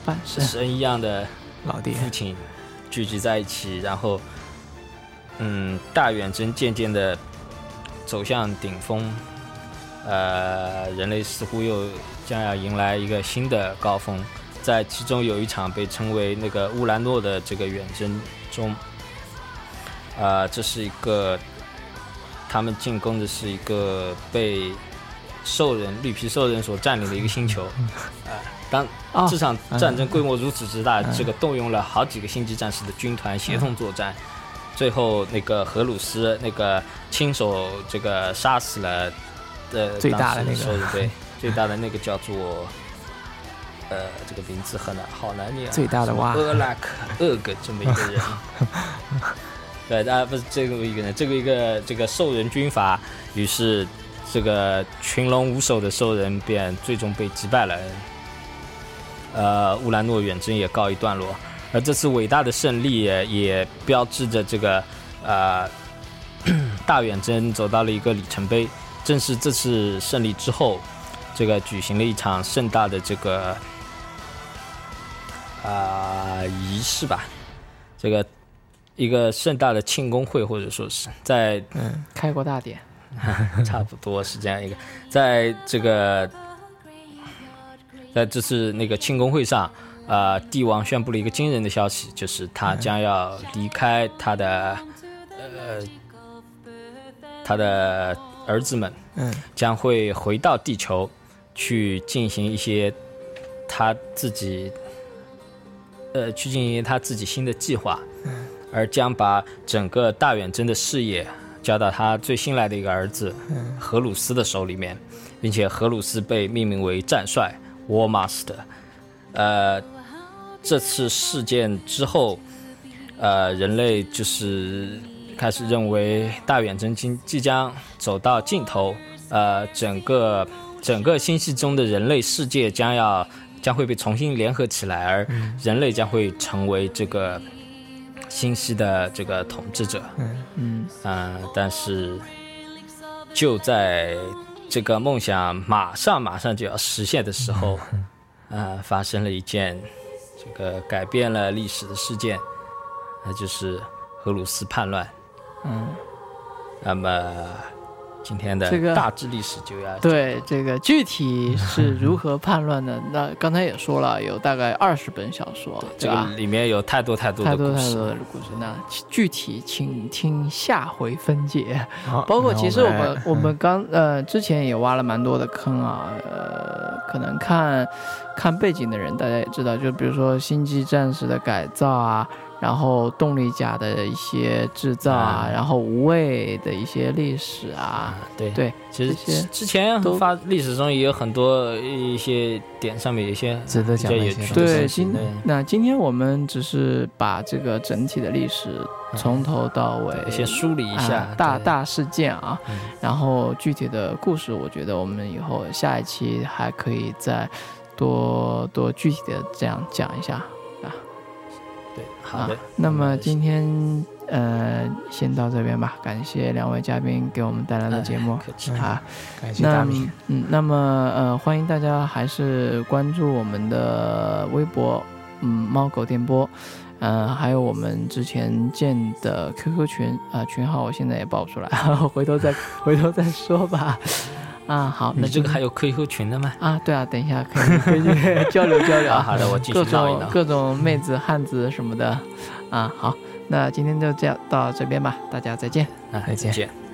半神神一样的老爹，父亲聚集在一起，然后，嗯，大远征渐渐的走向顶峰，呃，人类似乎又将要迎来一个新的高峰，在其中有一场被称为那个乌兰诺的这个远征中，呃，这是一个他们进攻的是一个被兽人绿皮兽人所占领的一个星球，呃，当啊这场战争规模如此之大，嗯这个动用了好几个星际战士的军团协同作战，最后那个荷鲁斯那个亲手这个杀死了呃最大的那个对 最大的那个叫做呃这个名字很难好难念啊，最大的蛙厄拉克厄格这么一个人。对，啊，不是这个一个人，这个一个这个兽人军阀，于是这个群龙无首的兽人便最终被击败了。呃，乌兰诺远征也告一段落，而这次伟大的胜利也也标志着这个呃大远征走到了一个里程碑。正是这次胜利之后，这个举行了一场盛大的这个啊、仪式吧，这个一个盛大的庆功会，或者说是在嗯，开国大典，差不多是这样一个，在这个，在这次那个庆功会上，呃，帝王宣布了一个惊人的消息，就是他将要离开他的，呃，他的儿子们，嗯，将会回到地球，去进行一些他自己，呃，去进行他自己新的计划，而将把整个大远征的事业交到他最新来的一个儿子荷鲁斯的手里面，并且荷鲁斯被命名为战帅 War Master。呃，这次事件之后，呃，人类就是开始认为大远征即即将走到尽头，呃，整个整个星系中的人类世界将要将会被重新联合起来，而人类将会成为这个星系的这个统治者。嗯嗯嗯、但是就在这个梦想马上马上就要实现的时候，呃，发生了一件这个改变了历史的事件，那就是荷鲁斯叛乱。嗯，那么今天的这个大致历史就要对，这个具体是如何判乱的？那刚才也说了，有大概二十本小说，这个？里面有太多太多的太多太多的故事，那具体请听下回分解。包括其实我们我们刚呃之前也挖了蛮多的坑啊，呃，可能看看背景的人大家也知道，就比如说星际战士的改造啊，然后动力甲的一些制造啊，嗯然后无畏的一些历史啊啊，，对。对，其实之前都发历史中也有很多一些点上面有一些值得讲的一些对，今那今天我们只是把这个整体的历史从头到尾嗯先梳理一下啊大大事件啊，嗯。然后具体的故事，我觉得我们以后下一期还可以再多多具体的这样讲一下。对，好的啊。那么今天呃先到这边吧，感谢两位嘉宾给我们带来的节目哎啊。感谢大明，嗯，那么呃，欢迎大家还是关注我们的微博，嗯，猫狗电波，呃，还有我们之前建的 QQ 群，啊、群号我现在也报不出来，回头再回头再说吧。啊，好，那这个还有 QQ 群的吗？啊，对啊，等一下可以可以 交流交流好的，我继续各。种各种妹子汉子什么的，啊，好，那今天就这样到这边吧，大家再见。啊，再见见。